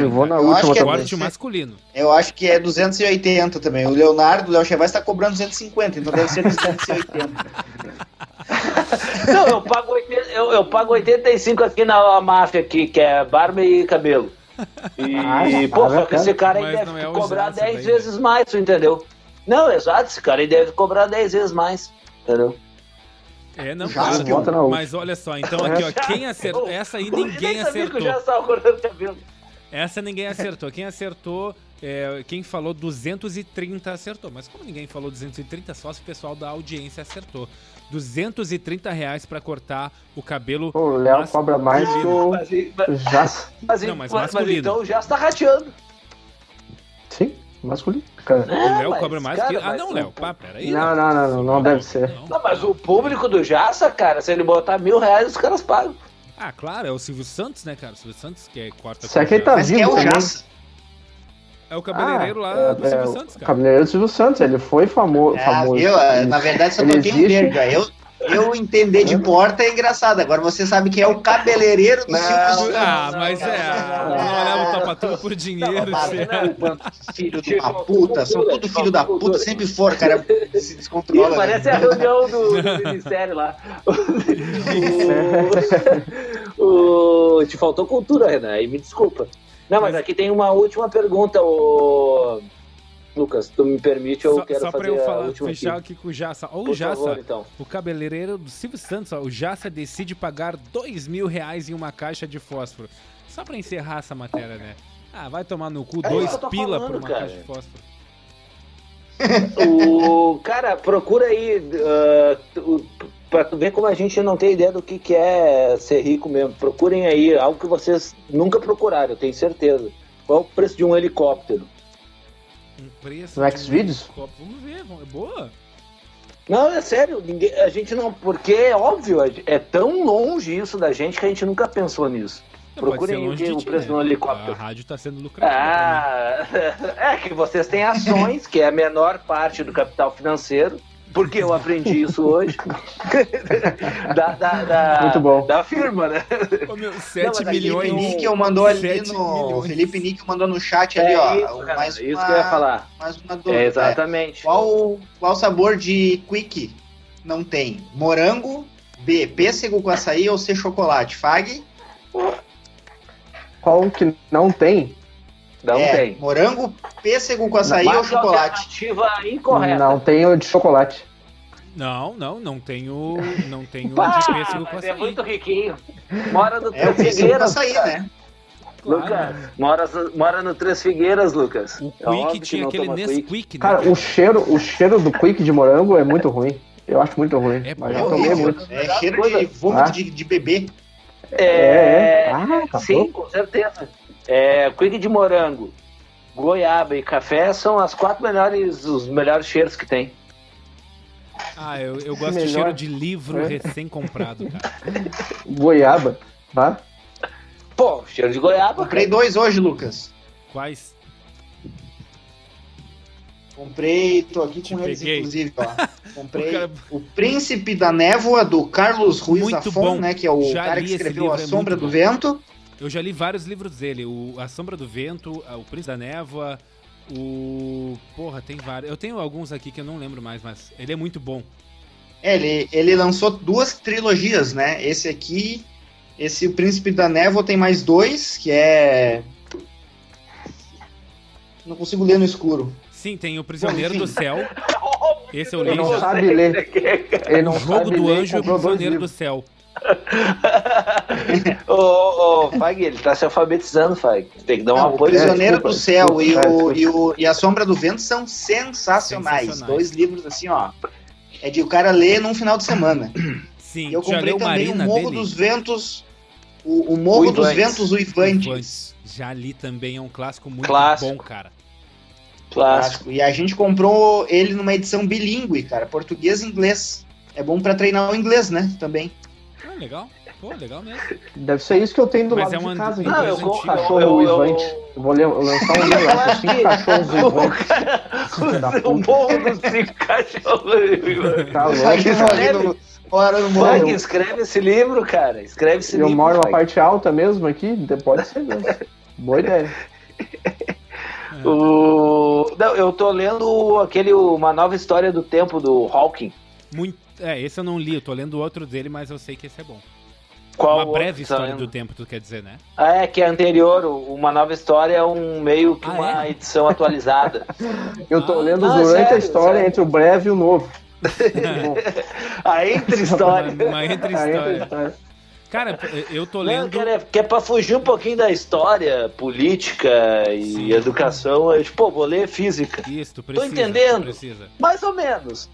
Eu vou na última que é corte masculino. Eu acho que é 280 também. O Leonardo, o Léo Chevais está cobrando 250, então deve ser 280. Não, eu pago, 80, eu, eu pago 85 aqui na máfia, aqui, que é barba e cabelo. E, ah, pô, só que esse cara aí deve é cobrar 10 vezes mais, tu entendeu? Não, exato, esse cara aí deve cobrar 10 vezes mais, entendeu? É, não, já claro. Mas olha só, então aqui, ó, quem acertou. Essa aí ninguém acertou. Essa ninguém acertou. Quem acertou, é, quem falou 230 acertou. Mas como ninguém falou 230, só se o pessoal da audiência acertou. 230 reais pra cortar o cabelo. o Léo cobra mais que o já. Mas, não, mas, mas, mas então já está rateando. Sim, masculino. Cara. o Léo cobra mais cara, que. Ah, não, Léo. Pá, peraí. Não, não, não, não, não deve ser. Não, mas o público do Jaça, cara, se ele botar mil reais, os caras pagam. Ah, claro, é o Silvio Santos, né, cara? O Silvio Santos que é quarta Será que ele tá Mas vivo? é o Jaça. É o cabeleireiro ah, lá é, do é, Silvio Santos, cara. Cabeleireiro do Silvio Santos, ele foi famo é, famoso. Eu, na verdade, só toquei um verga. Eu, eu entender de porta é engraçado. Agora você sabe que é o cabeleireiro do Silvio Ah, mas é. Não olhava o tapa por dinheiro. filho de uma puta. São tudo filho da puta. Sempre for, cara. Se descontrola. Né? Parece a reunião do, do Ministério lá. o, te faltou cultura, Renan. Aí me desculpa. Não, mas aqui tem uma última pergunta. O... Lucas, tu me permite, eu só, quero só fazer eu falar, fechar aqui. aqui com o Jassa. Ó, o Jassa, favor, então. o cabeleireiro do Silvio Santos, ó, o Jassa decide pagar dois mil reais em uma caixa de fósforo. Só pra encerrar essa matéria, né? Ah, vai tomar no cu, é dois pila falando, por uma cara. caixa de fósforo. O cara, procura aí uh, pra tu ver como a gente não tem ideia do que, que é ser rico mesmo. Procurem aí algo que vocês nunca procuraram, eu tenho certeza. Qual é o preço de um helicóptero? Um preço. No Xvideos? Vamos ver, é boa. Não, é sério, ninguém, a gente não. Porque é óbvio, é tão longe isso da gente que a gente nunca pensou nisso. Procurem o, que, o preço né? do helicóptero. A rádio está sendo lucrativa. Ah, é que vocês têm ações, que é a menor parte do capital financeiro porque eu aprendi isso hoje. da, da, da, Muito bom. Da firma, né? Ô, meu, 7 Não, milhões. Felipe Níquel mandou ali no. Felipe Níquel mandou no chat ali, é ó. Isso, cara, mais isso que eu ia falar. Mais uma dúvida. É, exatamente. É. Qual, qual sabor de quick não tem? Morango, B, pêssego com açaí ou C, chocolate? Fag? Qual que não tem? Não é, tem. Morango, pêssego com açaí ou chocolate? Alternativa incorreta. Não tem o de chocolate. Não, não, não tem o, não tem o Pá, de pêssego com é açaí. É muito riquinho. Mora no é, Três Figueiras. açaí, né? Claro. Lucas, mora, mora no Três Figueiras, Lucas. O é Quick tinha aquele Nesquik, né? Cara, o cheiro, o cheiro do Quick de morango é muito ruim. Eu acho muito ruim. É, mas já tomei muito. É cheiro de vômito ah. de, de bebê. É, é, é. Ah, tá sim, com certeza. É, quick de morango, goiaba e café são as quatro melhores, os melhores cheiros que tem. Ah, eu, eu gosto Melhor. de cheiro de livro é. recém-comprado, cara. Goiaba, tá? Pô, cheiro de goiaba. Comprei dois hoje, Lucas. Quais? Comprei, tô aqui com eles, inclusive, ó. Comprei o, cara... o, Príncipe da Névoa, do Carlos Ruiz Muito Zafon, bom. né? Que é o Já cara que escreveu A é Sombra do Bom. Vento. Eu já li vários livros dele. O A Sombra do Vento, O Príncipe da Névoa, o. Porra, tem vários. Eu tenho alguns aqui que eu não lembro mais, mas ele é muito bom. É, ele, ele lançou duas trilogias, né? Esse aqui, esse O Príncipe da Névoa tem mais dois, que é. Não consigo ler no escuro. Sim, tem O Prisioneiro do Céu. Esse é o livro. Ele não sabe ler. Ele não o Jogo do Anjo e o Prisioneiro do Céu. ô, ô, ô, Fag, ele tá se alfabetizando, Fag. Tem que dar um apoio. O Prisioneiro do Céu e, o, e, o, e A Sombra do Vento são sensacionais. sensacionais. Dois livros assim, ó. É de o cara ler num final de semana. Sim, eu comprei também o Morro dele? dos Ventos. O, o Morro o dos Ventos Uivantes. Já li também, é um clássico muito clássico. bom, cara. Clássico. E a gente comprou ele numa edição bilíngue, cara, português e inglês. É bom para treinar o inglês, né? Também. Ah, legal. Pô, legal mesmo. Deve ser isso que eu tenho do Mas lado é uma, de casa. Não, eu vou cachorro uivante. Eu, vou lançar um livro lá com cinco cachorros uivantes. O morro dos cinco cachorros uivantes. Tá louco. Fora no morro. escreve esse livro, cara. Escreve esse eu livro. Eu moro na parte alta mesmo aqui, pode ser mesmo. Boa ideia. O... Não, eu tô lendo aquele Uma Nova História do Tempo do Hawking. Muito... É, esse eu não li, eu tô lendo outro dele, mas eu sei que esse é bom. Qual uma breve tá história do tempo, tu quer dizer, né? Ah, é, que é anterior, uma nova história é um meio que ah, uma é? edição atualizada. eu tô ah, lendo não, durante sério, a história sério. entre o breve e o novo. a entre história. Uma, entre história. Cara, eu tô lendo. Não, cara, é, que é pra fugir um pouquinho da história, política e Sim. educação. É, tipo, pô, vou ler física. Isso, tu precisa. Tô entendendo. Precisa. Mais ou menos.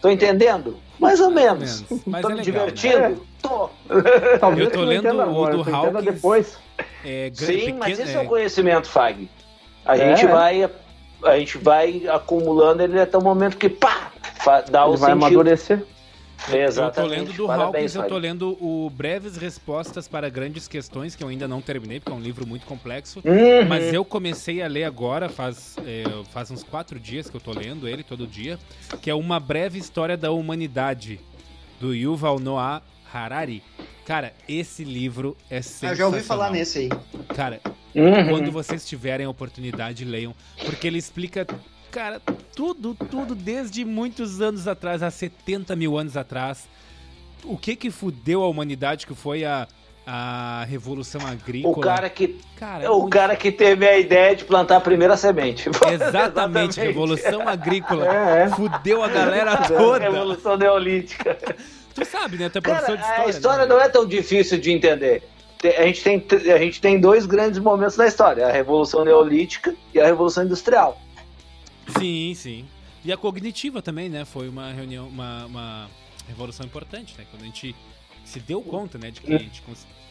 Tô entendendo? Mais ou menos. Mas Tô é me divertindo? Né? Tô. Talvez eu tô lendo o do Hawkins. depois. É, Sim, pequeno, mas esse é... é o conhecimento, Fag. A é. gente vai a gente vai acumulando ele até o momento que pá, dá ele o vai sentido. amadurecer. Exatamente. Eu tô lendo do Parabéns, Hawkins, eu tô lendo o Breves Respostas para Grandes Questões, que eu ainda não terminei, porque é um livro muito complexo. Uhum. Mas eu comecei a ler agora, faz, é, faz uns quatro dias que eu tô lendo ele todo dia, que é Uma Breve História da Humanidade, do Yuval Noah Harari. Cara, esse livro é sensacional. Eu já ouvi falar nesse aí. Cara, uhum. quando vocês tiverem a oportunidade, leiam, porque ele explica cara, tudo, tudo desde muitos anos atrás, há 70 mil anos atrás. O que que fudeu a humanidade, que foi a, a revolução agrícola. O cara que cara, o muito... cara que teve a ideia de plantar a primeira semente. Exatamente, Exatamente. revolução agrícola. É, é. Fudeu a galera toda. Revolução neolítica. Tu sabe, né? Tu é professor cara, de história. A história né? não é tão difícil de entender. A gente, tem, a gente tem dois grandes momentos na história: a Revolução Neolítica e a Revolução Industrial. Sim, sim. E a cognitiva também, né? Foi uma reunião, uma, uma revolução importante, né? Quando a gente se deu conta, né, de que a gente,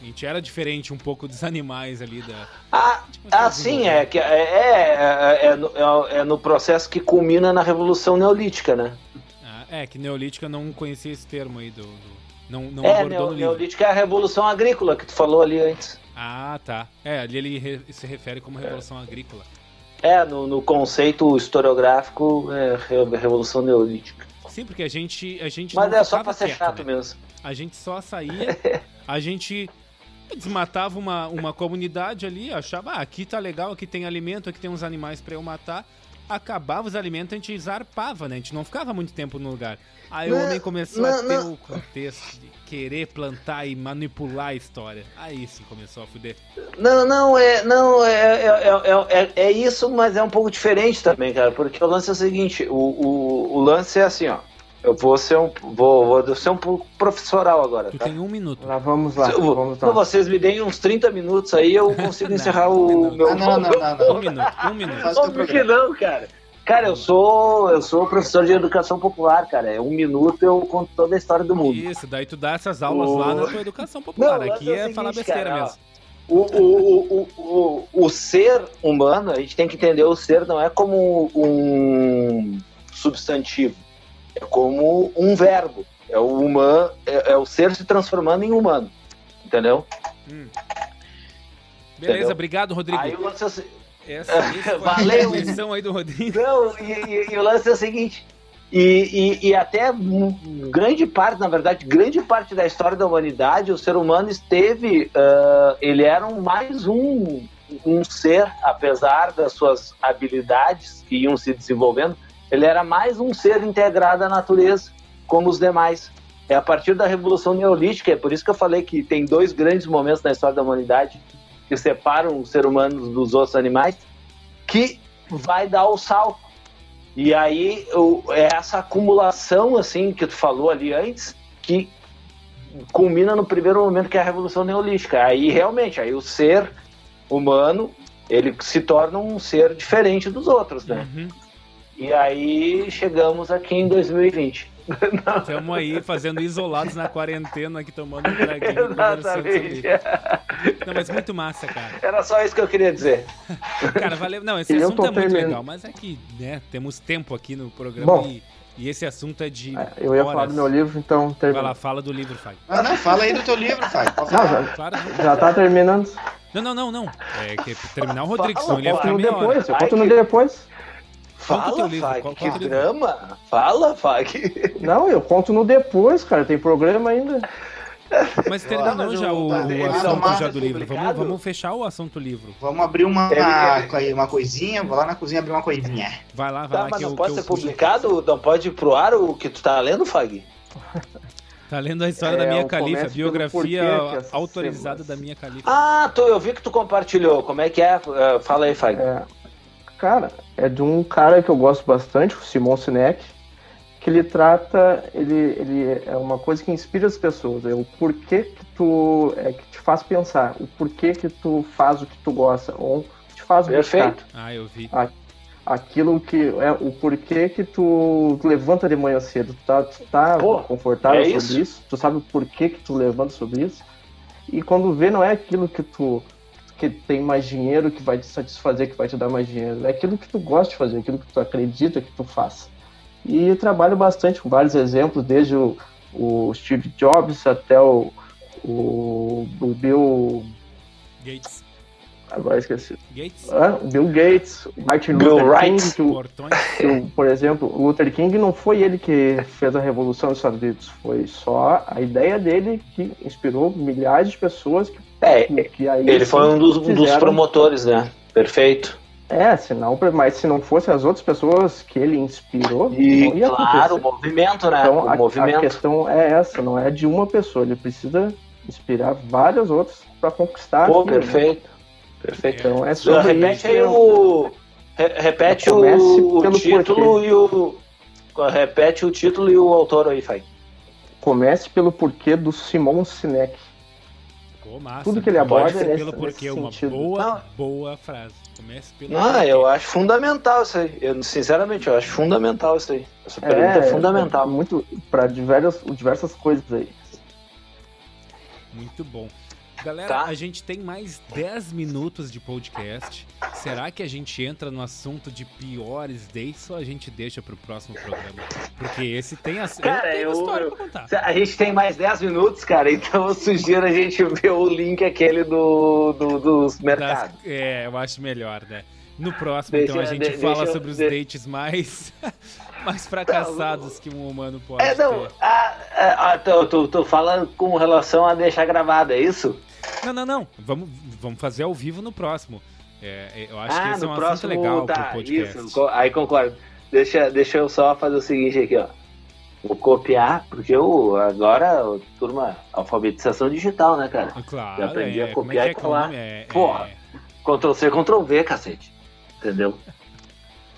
a gente era diferente um pouco dos animais ali da. Ah, ah sim, é que é, é, é, é, no, é, no processo que culmina na Revolução Neolítica, né? Ah, é, que Neolítica não conhecia esse termo aí do. do não, não é, neo, Neolítica é a Revolução Agrícola que tu falou ali antes. Ah, tá. É, ali ele re, se refere como Revolução Agrícola. É, no, no conceito historiográfico, é Revolução Neolítica. Sim, porque a gente. A gente Mas é só pra ser chato né? mesmo. A gente só saía, a gente desmatava uma, uma comunidade ali, achava, ah, aqui tá legal, aqui tem alimento, aqui tem uns animais para eu matar acabava os alimentos, a gente zarpava, né? A gente não ficava muito tempo no lugar. Aí não, o homem começou não, a ter não. o contexto de querer plantar e manipular a história. Aí sim começou a fuder. Não, não, é, não é, é, é, é, isso, mas é um pouco diferente também, cara. Porque o lance é o seguinte: o, o, o lance é assim, ó. Eu vou ser um, vou, vou ser um pouco professoral agora. Tu tá? tem um minuto. Lá, vamos lá. Se, vamos lá. vocês me deem uns 30 minutos aí, eu consigo encerrar o meu. Ah, não, não, não, não. Um minuto, um minuto. Óbvio que não, cara. Cara, eu sou, eu sou professor de educação popular, cara. É um minuto eu conto toda a história do mundo. Isso, daí tu dá essas aulas o... lá na tua educação popular. Não, Aqui é, é seguinte, falar besteira cara, mesmo. O, o, o, o, o ser humano, a gente tem que entender o ser não é como um substantivo é como um verbo. É o humano, é, é o ser se transformando em humano. Entendeu? Hum. Beleza, Entendeu? obrigado, Rodrigo. Aí o lance é o... Essa, essa Valeu. aí do Rodrigo. Não, e, e, e, o lance é o seguinte: E, e, e, até grande parte, na verdade, grande parte da história da humanidade, o ser humano esteve, uh, ele era um, mais um, um ser, apesar das suas habilidades que iam se desenvolvendo, ele era mais um ser integrado à natureza, como os demais. É a partir da Revolução Neolítica, é por isso que eu falei que tem dois grandes momentos na história da humanidade que separam os seres humanos dos outros animais, que vai dar o salto. E aí é essa acumulação assim que tu falou ali antes, que culmina no primeiro momento que é a Revolução Neolítica. Aí realmente, aí o ser humano ele se torna um ser diferente dos outros, né? Uhum. E aí chegamos aqui em 2020. Estamos aí fazendo isolados na quarentena aqui tomando um traguinho Exatamente. Não, mas muito massa, cara. Era só isso que eu queria dizer. Cara, valeu. Não, esse assunto é muito legal, mas é que, né, temos tempo aqui no programa Bom, e, e, esse assunto é de. É, eu ia horas. falar do meu livro, então. Termina. Vai lá, fala do livro, Fag. Ah, não, fala aí do teu livro, Fag. Não, já, claro, já tá terminando. Não, não, não, não. É que terminar o Rodrigo, senão ele ia ficar depois, Eu conto no depois. Fala, Fag, que drama. Fala, Fag. Não, eu conto no depois, cara. Tem programa ainda. Mas terminou já o, o assunto já do livro. Vamos, vamos, fechar o assunto livro. Vamos abrir uma, uma coisinha. Vou lá na cozinha abrir uma coisinha. Vai lá, vai tá, lá. Mas não eu, pode ser publicado? Não pode ir pro ar o que tu tá lendo, Fag? Tá lendo a história é, da minha califa, biografia autorizada da minha califa. Ah, tu, eu vi que tu compartilhou. Como é que é? Uh, fala aí, Fag. É, cara, é de um cara que eu gosto bastante, o Simon Sinek, que ele trata, ele, ele é uma coisa que inspira as pessoas, é o porquê que tu, é, que te faz pensar, o porquê que tu faz o que tu gosta, ou te faz Perfeito. Buscar. Ah, eu vi. aquilo que é o porquê que tu levanta de manhã cedo, tu tá, tu tá Pô, confortável é sobre isso? isso? tu sabe o porquê que tu levanta sobre isso, e quando vê não é aquilo que tu que tem mais dinheiro que vai te satisfazer, que vai te dar mais dinheiro. É aquilo que tu gosta de fazer, aquilo que tu acredita que tu faz. E trabalho bastante com vários exemplos, desde o, o Steve Jobs até o, o, o Bill Gates. Agora esqueci. Gates? Ah, Bill Gates, Martin Bill Luther Wright. King. Que o, que por exemplo, o Luther King não foi ele que fez a revolução dos Estados Unidos, foi só a ideia dele que inspirou milhares de pessoas que é, aí, ele foi um dos, um dos promotores, né? Perfeito. É, se não, mas se não fosse as outras pessoas que ele inspirou, e, claro, acontecer. o movimento, né? Então, o a, movimento. a questão é essa, não é de uma pessoa, ele precisa inspirar várias outras para conquistar. Pô, aquilo, perfeito. Né? Perfeito. Então é sobre repete isso, aí o repete o, o título porquê. e o repete o título e o autor aí, Fai. Comece pelo porquê do Simon Sinek. Pô, massa, Tudo que ele aborda Comece é pelo porquê, uma boa, não. boa frase. Comece pelo Não, porquê. eu acho fundamental isso aí. Eu, sinceramente, eu acho fundamental isso aí. Essa pergunta é, é fundamental. É muito para diversas, diversas coisas aí. Muito bom. Galera, tá. a gente tem mais 10 minutos de podcast. Será que a gente entra no assunto de piores dates ou a gente deixa pro próximo programa? Porque esse tem a, cara, eu, história eu, pra contar. A gente tem mais 10 minutos, cara, então eu sugiro a gente ver o link aquele do, do dos mercados. Das, é, eu acho melhor, né? No próximo, deixa, então, a gente de, fala sobre os deixa. dates mais, mais fracassados que um humano pode é, não, ter. Ah, ah, tô, tô, tô falando com relação a deixar gravado, é isso? Não, não, não. Vamos, vamos fazer ao vivo no próximo. É, é eu acho ah, que esse é um próximo, assunto legal tá, pro podcast. Isso, aí concordo. Deixa, deixa eu só fazer o seguinte aqui, ó. Vou copiar, porque eu agora, turma, alfabetização digital, né, cara? Claro. Já aprendi é, a copiar é, é e colar. É, Porra, Ctrl C, Ctrl V, cacete. Entendeu?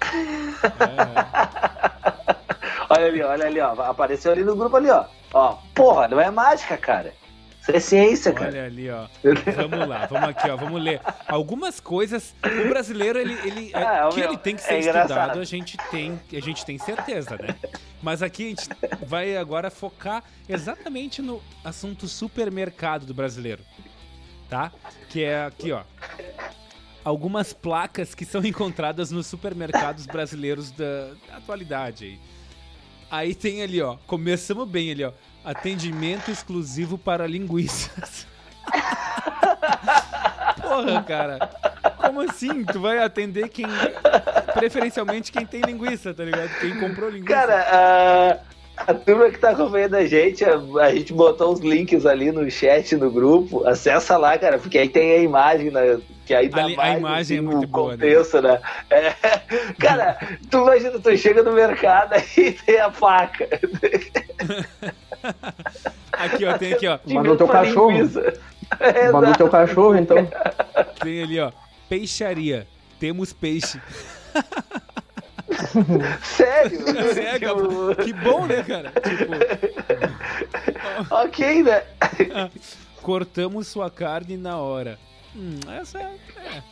olha ali, olha ali, ó. Apareceu ali no grupo ali, ó. Ó, porra, não é mágica, cara. Isso é ciência, cara. Olha ali, ó. Vamos lá, vamos aqui, ó. Vamos ler. Algumas coisas. O brasileiro, ele, ele ah, que meu, ele tem que ser é estudado, a gente tem, a gente tem certeza, né? Mas aqui a gente vai agora focar exatamente no assunto supermercado do brasileiro, tá? Que é aqui, ó. Algumas placas que são encontradas nos supermercados brasileiros da, da atualidade aí. Aí tem ali, ó. Começamos bem ali, ó Atendimento exclusivo para linguiças. Porra, cara. como assim? Tu vai atender quem. Preferencialmente quem tem linguiça, tá ligado? Quem comprou linguiça. Cara, a, a turma que tá acompanhando a gente, a, a, gente botou os links ali no chat no grupo. Acessa lá, cara, porque aí tem a imagem, né? Que aí dá ali, mais, a imagem assim, é muito boa, contexto, né? né? É, cara, tu imagina, tu chega no mercado e tem a faca. aqui, ó, tem aqui, ó. Mandou teu cachorro. É, Mandou teu cachorro, então. Tem ali, ó. Peixaria. Temos peixe. Sério? Tipo... que bom, né, cara? Tipo... ok, né? Cortamos sua carne na hora. Hum, essa é. é.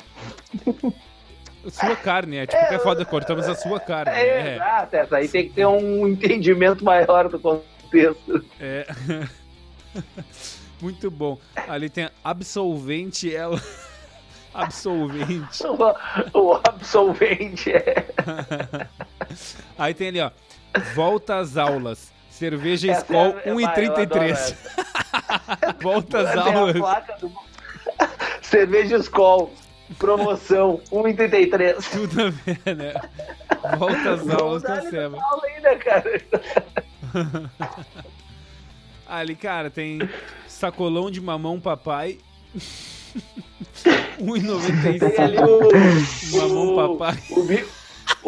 Sua carne, é tipo é, que é foda, cortamos a sua carne. É, é. exato, essa aí tem que ter um entendimento maior do contexto. É. Muito bom. Ali tem absolvente, ela. Absolvente. O, o absolvente é. Aí tem ali, ó. Volta às aulas. Cerveja Skol é, 1,33. Volta às aulas. Do... Cerveja Skol. Promoção 1,33. Tudo a ver, né? Volta às aulas com a Seba. ainda, cara. Ali, cara, tem sacolão de mamão papai. 1,95. Tem ali o. Mamão o, papai. O,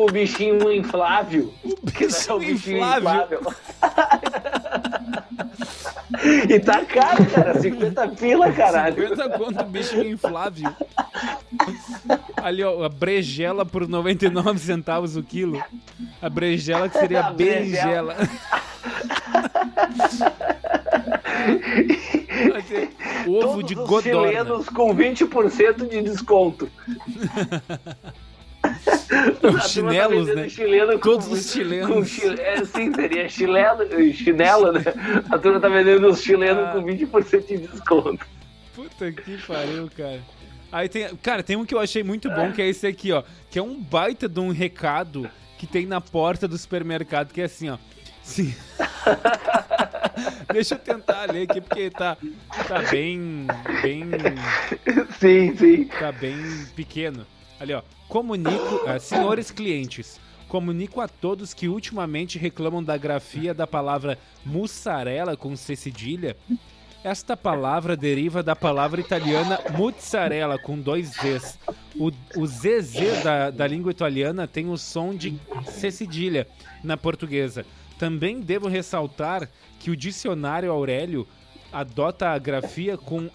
o bichinho inflável. O bichinho, é o bichinho inflável. inflável. e tá caro, cara. 50 pila, caralho. 50 conto bichinho inflável. Ali, ó, a brejela por 99 centavos o quilo. A brejela que seria a berinjela. Ovo Todos de os godorna. chilenos com 20% de desconto. Os chinelos, né? Chileno Todos com, os chilenos. Chile... É, sim, seria chileno, chinelo, né? A turma tá vendendo os chilenos ah. com 20% de desconto. Puta que pariu, cara. Aí tem, cara, tem um que eu achei muito bom, que é esse aqui, ó. Que é um baita de um recado que tem na porta do supermercado, que é assim, ó. Sim. Deixa eu tentar ler aqui, porque tá, tá bem. bem. Sim, sim. Tá bem pequeno. Ali, ó. Comunico. Uh, senhores clientes. Comunico a todos que ultimamente reclamam da grafia da palavra mussarela com C cedilha. Esta palavra deriva da palavra italiana mozzarella com dois Zs. O, o ZZ da, da língua italiana tem o som de C cedilha na portuguesa. Também devo ressaltar que o dicionário Aurélio adota a grafia com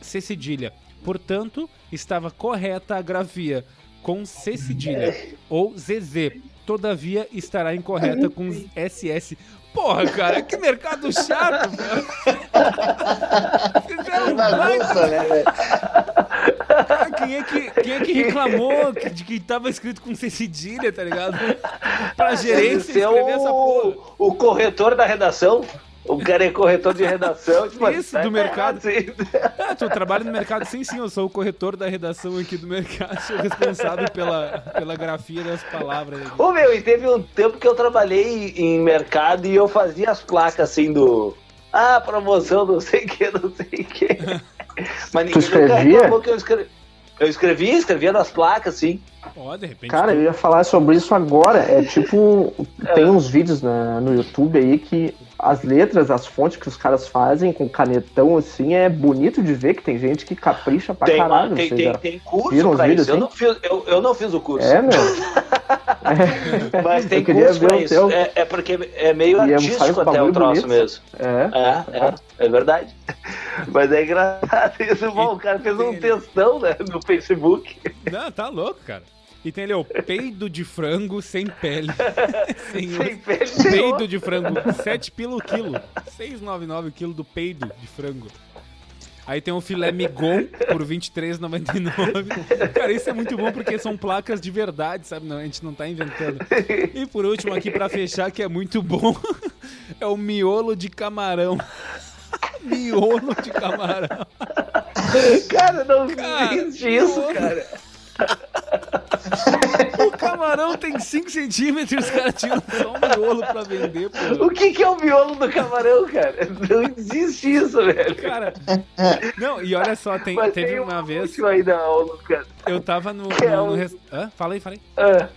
C cedilha. Portanto, estava correta a grafia com C cedilha ou ZZ. Todavia, estará incorreta com SS. Porra, cara, que mercado chato, velho. Fizeram um baita, né, velho? Quem é que, quem é que reclamou de que tava escrito com C cedilha, tá ligado? Pra gerência escrever o, essa porra. O corretor da redação. O cara é corretor de redação. Tipo, Isso, tá do mercado. Assim. Ah, tu trabalha no mercado? Sim, sim, eu sou o corretor da redação aqui do mercado. Sou responsável pela, pela grafia das palavras. Aqui. Ô, meu, e teve um tempo que eu trabalhei em mercado e eu fazia as placas assim do... Ah, promoção, não sei o que, não sei o que. Mas ninguém tu escrevia? que eu escrevi. Eu escrevia, escrevia nas placas, sim. Oh, de repente. Cara, eu ia falar sobre isso agora. É tipo. É. Tem uns vídeos na, no YouTube aí que as letras, as fontes que os caras fazem com canetão assim, é bonito de ver que tem gente que capricha pra tem, caralho. Tem, tem, tem curso pra isso. Assim? Eu, não fiz, eu, eu não fiz o curso. É, meu. é. Mas tem curso pra isso. Teu... É, é, porque é meio e é artístico até o troço bonito. mesmo. É. É, é, é verdade. Mas é engraçado isso. Bom, o cara fez um textão né, no Facebook. Não, tá louco, cara. E tem ali o peido de frango sem pele. sem, sem pele. Peido de frango, 7 pila o quilo. 6,99 o quilo do peido de frango. Aí tem o filé migon por 23,99. Cara, isso é muito bom porque são placas de verdade, sabe? Não, a gente não tá inventando. E por último aqui para fechar que é muito bom, é o miolo de camarão. miolo de camarão. Cara, não cara, existe isso, cara. O camarão tem 5 centímetros os caras tinham só um miolo pra vender, pô. O que, que é o miolo do camarão, cara? Não existe isso, velho. Cara, não, e olha só, tem, teve tem uma um vez. Aí da aula, cara. Eu tava no. no, é no rest... Hã? Falei, falei. Ah.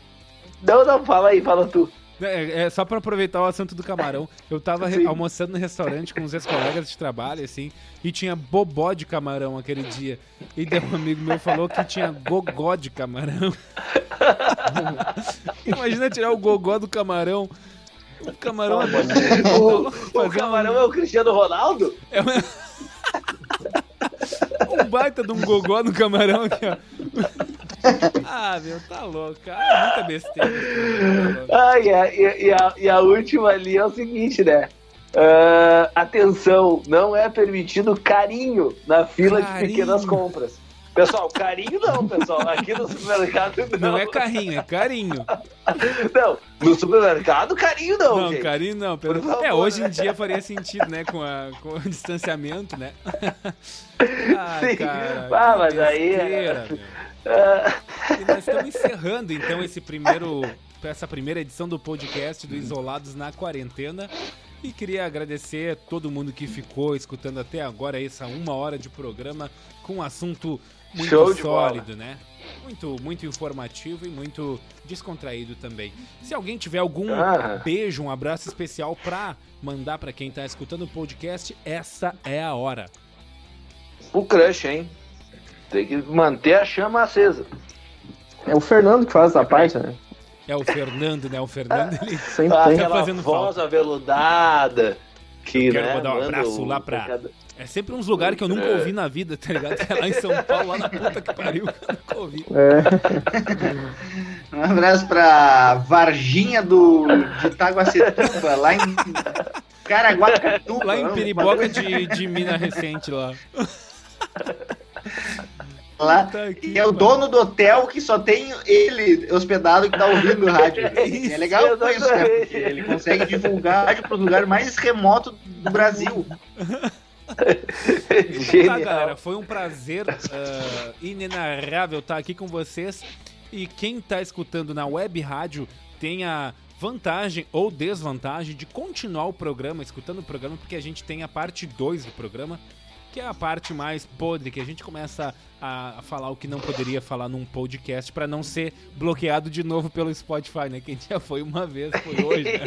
Não, não, fala aí, fala tu. É, é, só pra aproveitar o assunto do camarão. Eu tava almoçando no restaurante com uns ex-colegas de trabalho, assim, e tinha bobó de camarão aquele dia. E daí um amigo meu falou que tinha gogó de camarão. Imagina tirar o gogó do camarão. O camarão é o, o camarão um... é o Cristiano Ronaldo? É uma... um baita de um gogó no camarão aqui, ó. ah, meu, tá louco. Ah, muita besteira. Ah, e a, e, a, e a última ali é o seguinte, né? Uh, atenção, não é permitido carinho na fila carinho. de pequenas compras. Pessoal, carinho não, pessoal. Aqui no supermercado não. Não é carrinho, é carinho. Não, no supermercado, carinho não. Não, gente. carinho não. Pelo... Favor, é, hoje em dia faria sentido, né? Com, a, com o distanciamento, né? ah, Sim. cara. Ah, mas aí. É... E nós estamos encerrando então esse primeiro, essa primeira edição do podcast do Isolados na Quarentena. E queria agradecer a todo mundo que ficou escutando até agora essa uma hora de programa com um assunto muito Show sólido, né? Muito, muito informativo e muito descontraído também. Se alguém tiver algum ah. beijo, um abraço especial pra mandar para quem tá escutando o podcast, essa é a hora. O crush, hein? Tem que manter a chama acesa. É o Fernando que faz essa parte, né? É o Fernando, né? O Fernando, ele sempre tá fazendo voz falta. aveludada. Que, eu quero né, mandar um abraço lá pra... É sempre uns lugares que eu nunca ouvi na vida, tá ligado? É lá em São Paulo, lá na puta que pariu, que eu nunca ouvi. É. Um abraço pra Varginha do, de Itaguacetuba, lá em Caraguatatuba. Lá em Piriboca de, de Mina Recente, lá. Lá, aqui, e é o dono do hotel que só tem ele hospedado que tá ouvindo o rádio. É, é legal isso, né? Porque ele consegue divulgar rádio para os lugares mais remotos do Brasil. tá, galera, foi um prazer uh, inenarrável estar aqui com vocês. E quem tá escutando na web rádio tem a vantagem ou desvantagem de continuar o programa, escutando o programa, porque a gente tem a parte 2 do programa que é a parte mais podre, que a gente começa a, falar o que não poderia falar num podcast para não ser bloqueado de novo pelo Spotify, né? Quem já foi uma vez, foi hoje. Né?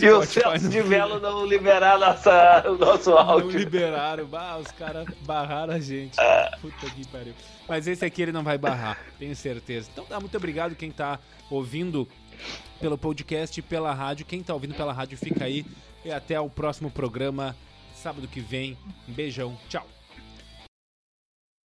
e o Celso de Melo não liberar nossa, o nosso áudio. Não liberaram, bah, os caras barraram a gente. Puta que pariu. Mas esse aqui ele não vai barrar, tenho certeza. Então tá, muito obrigado quem tá ouvindo pelo podcast e pela rádio. Quem tá ouvindo pela rádio, fica aí. E até o próximo programa sábado que vem. Um beijão, tchau.